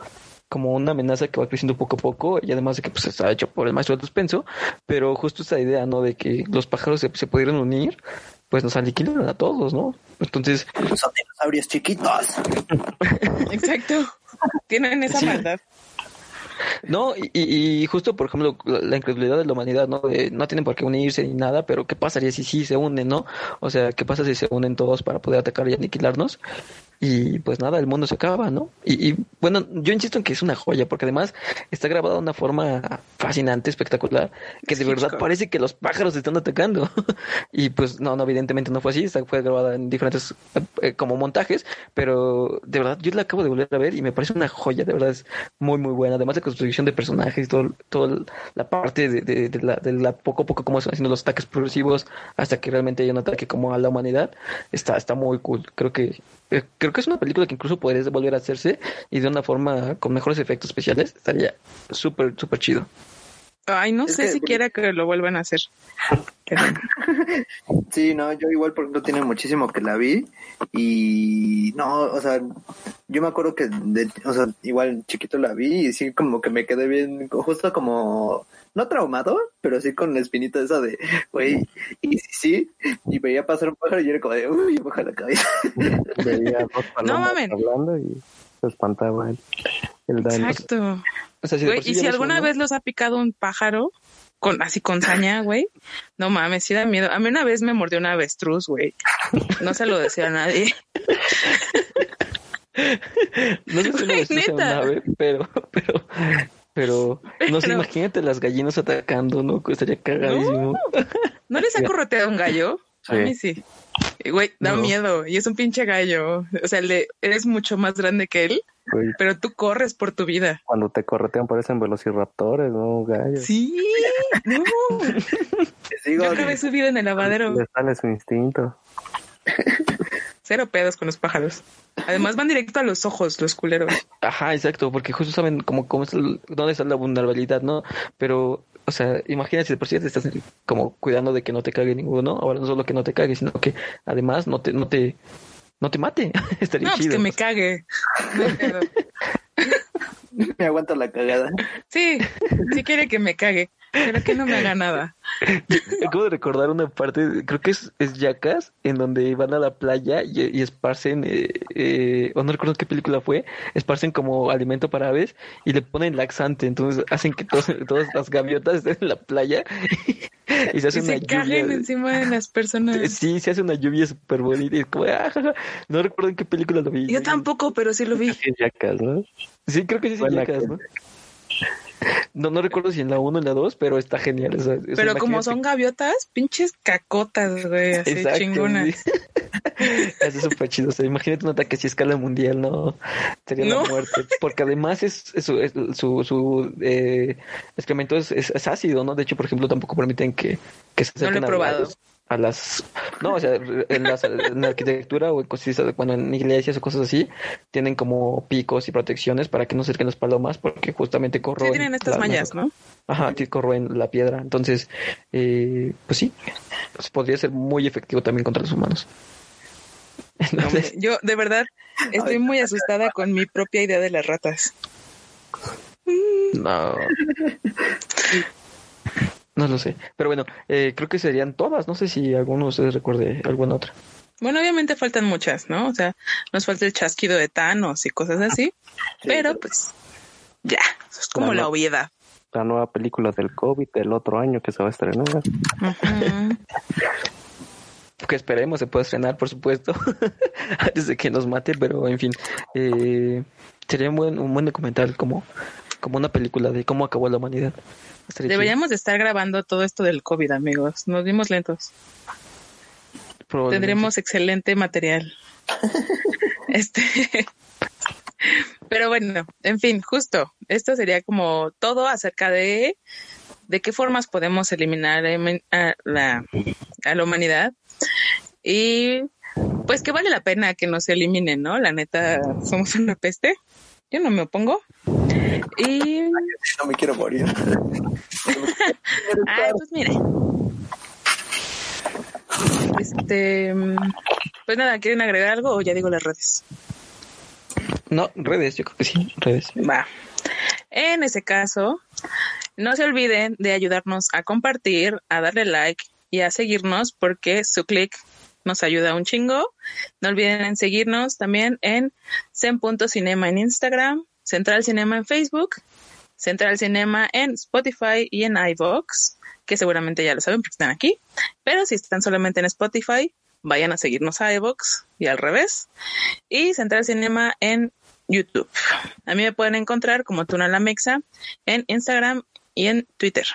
como una amenaza que va creciendo poco a poco y además de que pues está hecho por el maestro de suspenso, pero justo esta idea, ¿no? De que los pájaros se, se pudieran unir, pues nos aniquilan a todos, ¿no? Entonces... Son dinosaurios chiquitos. Exacto. Tienen esa sí. maldad. No, y, y, justo, por ejemplo, la incredulidad de la humanidad, ¿no? De, no tienen por qué unirse ni nada, pero ¿qué pasaría si sí se unen, no? O sea, ¿qué pasa si se unen todos para poder atacar y aniquilarnos? Y pues nada, el mundo se acaba, ¿no? Y, y bueno, yo insisto en que es una joya, porque además está grabada de una forma fascinante, espectacular, que de verdad parece que los pájaros están atacando. y pues no, no, evidentemente no fue así, fue grabada en diferentes eh, como montajes, pero de verdad yo la acabo de volver a ver y me parece una joya, de verdad es muy, muy buena. Además de construcción de personajes, todo, toda la parte de, la, de la poco a poco como están haciendo los ataques progresivos hasta que realmente haya un ataque como a la humanidad, está, está muy cool. Creo que eh, creo que es una película que incluso podría volver a hacerse y de una forma con mejores efectos especiales estaría súper súper chido Ay, no Es sé que- si quiera que lo vuelvan a hacer. Pero- Sí, no, yo igual, por ejemplo, tiene muchísimo que la vi y no, o sea, yo me acuerdo que, de, o sea, igual chiquito la vi y sí como que me quedé bien, justo como, no traumado, pero sí con la espinita esa de, güey, y sí, sí, y veía pasar un pájaro y yo era como de, uy, baja la cabeza. Veía dos palomas mamen. hablando y se espantaba el, el daño. Exacto. O sea, si Güey, y si alguna uno- vez los ha picado un pájaro, con así con saña, güey, no mames, sí da miedo. A mí una vez me mordió una avestruz, güey. No se lo decía a nadie. No sé si una vez hice un ave, pero, pero, pero, no sé, Pero- imagínate las gallinas atacando, ¿no? Estaría cagadísimo. ¿No les ha correteado un gallo? A Sí. mí sí. Güey, da No. miedo. Y es un pinche gallo. O sea, le, eres mucho más grande que él, Güey, pero tú corres por tu vida. cuando te corretean parecen velociraptores, ¿no? Gallos. Sí, no. Yo acabé subido en el lavadero. Les sale su instinto. Cero pedos con los pájaros. Además van directo a los ojos, los culeros. Ajá, exacto, porque justo saben cómo, cómo es el- dónde está la vulnerabilidad, ¿no? Pero, o sea, imagínate si de por sí te estás como cuidando de que no te cague ninguno, ahora no solo que no te cague, sino que además no te, no te, no te mate. Estaría No, pues chido. que me cague. Pedo. me aguanto la cagada. Sí, sí quiere que me cague, pero que no me haga nada. Acabo de recordar una parte, creo que es, es Jackass, en donde van a la playa y, y esparcen, eh, eh, o no recuerdo qué película fue, esparcen como alimento para aves y le ponen laxante, entonces hacen que todos, todas las gaviotas estén en la playa y se hace Y una se lluvia. caguen encima de las personas. Sí, se hace una lluvia súper bonita y es como, ah, no recuerdo en qué película lo vi. Yo tampoco, pero sí lo vi. Sí, Jackass, ¿no? Sí, creo que sí es Jackass, ¿no? No, no recuerdo si en la 1 o en la 2, pero está genial. sea, Pero como son gaviotas, pinches cacotas, güey, así Exacto, chingonas. sí. Eso es súper chido. O sea, imagínate un ataque así a escala mundial, no sería No. la muerte. Porque además es, es su, es su, su eh, excremento es, es- ácido, ¿no? De hecho, por ejemplo, tampoco permiten que, que se No lo he probado. A las no o sea en, las, en la arquitectura o en cosas bueno en iglesias o cosas así tienen como picos y protecciones para que no se acerquen las palomas porque justamente Sí, corroen tienen estas la- mallas, ¿no? Ajá, sí, corroen la piedra. Entonces, eh, pues sí, pues podría ser muy efectivo también contra los humanos. Hombre, yo de verdad estoy muy asustada con mi propia idea de las ratas. no. No lo sé. Pero bueno, eh, creo que serían todas. No sé si alguno de ustedes recuerde alguna otra. Bueno, obviamente faltan muchas, ¿no? O sea, nos falta el chasquido de Thanos y cosas así. pero pues ya, eso es como Claro. la obviedad. La nueva película del COVID del otro año que se va a estrenar. Que esperemos se pueda estrenar, por supuesto, antes de que nos mate. Pero en fin, eh, sería un buen, un buen documental como, como una película de cómo acabó la humanidad. Estaría chido. Deberíamos de estar grabando todo esto del COVID, amigos. Nos vimos lentos. Tendremos excelente material. este. Pero bueno, en fin, justo. Esto sería como todo acerca de de qué formas podemos eliminar a la, a la humanidad y pues que vale la pena que nos eliminen, ¿no? La neta, somos una peste. Yo no me opongo. Y No me quiero morir. Ah, pues mire. Este, pues nada, ¿quieren agregar algo o ya digo las redes? No, redes, yo creo que sí, redes. Va. En ese caso, no se olviden de ayudarnos a compartir, a darle like y a seguirnos porque su clic nos ayuda un chingo. No olviden en seguirnos también en zen.cinema en Instagram, Central Cinema en Facebook, Central Cinema en Spotify y en iVoox, que seguramente ya lo saben porque están aquí. Pero si están solamente en Spotify, vayan a seguirnos a iVoox y al revés. Y Central Cinema en YouTube. A mí me pueden encontrar como Tuna la Mexa en Instagram y en Twitter.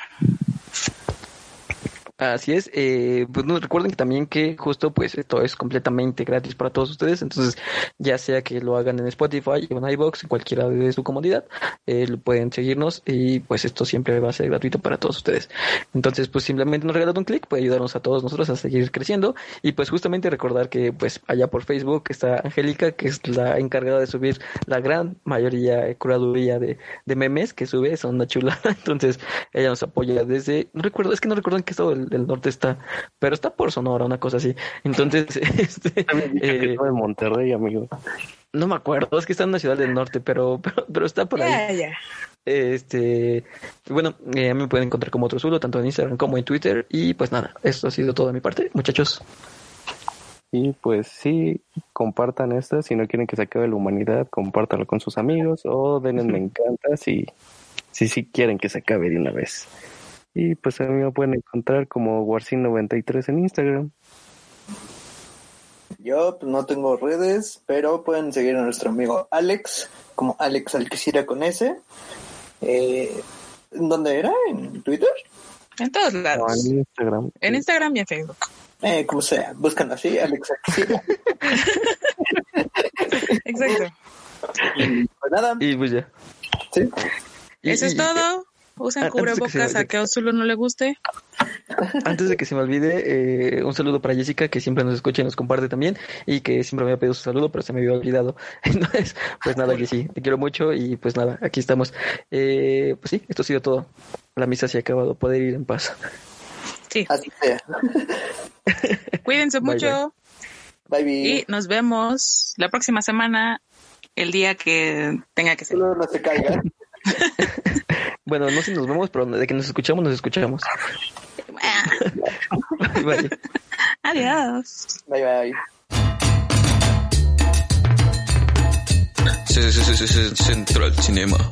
Así es, eh, pues no, recuerden que también que justo pues esto es completamente gratis para todos ustedes, entonces ya sea que lo hagan en Spotify en iBox, en cualquiera de su comodidad, eh, pueden seguirnos y pues esto siempre va a ser gratuito para todos ustedes. Entonces pues simplemente nos regalan un clic, puede ayudarnos a todos nosotros a seguir creciendo y pues justamente recordar que pues allá por Facebook está Angélica, que es la encargada de subir la gran mayoría, de curaduría de, memes que sube, son una chula, entonces ella nos apoya desde, no recuerdo, es que no recuerdo en qué estado del, del norte está, pero está por Sonora, una cosa así. Entonces, este, Eh, de Monterrey, amigo. no me acuerdo, es que está en una ciudad del norte, pero, pero, pero está por ahí. Ya, ya. Este, bueno, eh, me pueden encontrar como otro Zulo, tanto en Instagram como en Twitter. Y pues nada, esto ha sido todo de mi parte, muchachos. Y pues sí, compartan esto. Si no quieren que se acabe la humanidad, compártanlo con sus amigos o denle me encanta si, si sí quieren que se acabe de una vez. Y pues a mí me pueden encontrar como Warsin93 en Instagram. Yo pues, no tengo redes, pero pueden seguir a nuestro amigo Alex, como Alex Alquicira con S. Eh, ¿Dónde era? ¿En Twitter? En todos lados. en Instagram. En Instagram y en Facebook. Eh, como sea, buscan así, Alex Alquicira. Exacto. pues nada, Y pues ya. sí. Y- Eso es y- todo. Usen que cubrebocas a que a Ozulo no le guste. Antes de que se me olvide, eh, un saludo para Jessica, que siempre nos escucha y nos comparte también, y que siempre me había pedido su saludo, pero se me había olvidado. Entonces, pues nada, Jessy, te quiero mucho y pues nada, aquí estamos. Eh, pues sí, esto ha sido todo. La misa se ha acabado, poder ir en paz. Sí. Así sea. Cuídense Bye, mucho Bye, bye. y nos vemos la próxima semana, el día que tenga que ser. Solo no se caigan. Bueno, no sé si nos vemos, pero de que nos escuchamos, nos escuchamos. Bye. Adiós. Bye, bye. Central Cinema.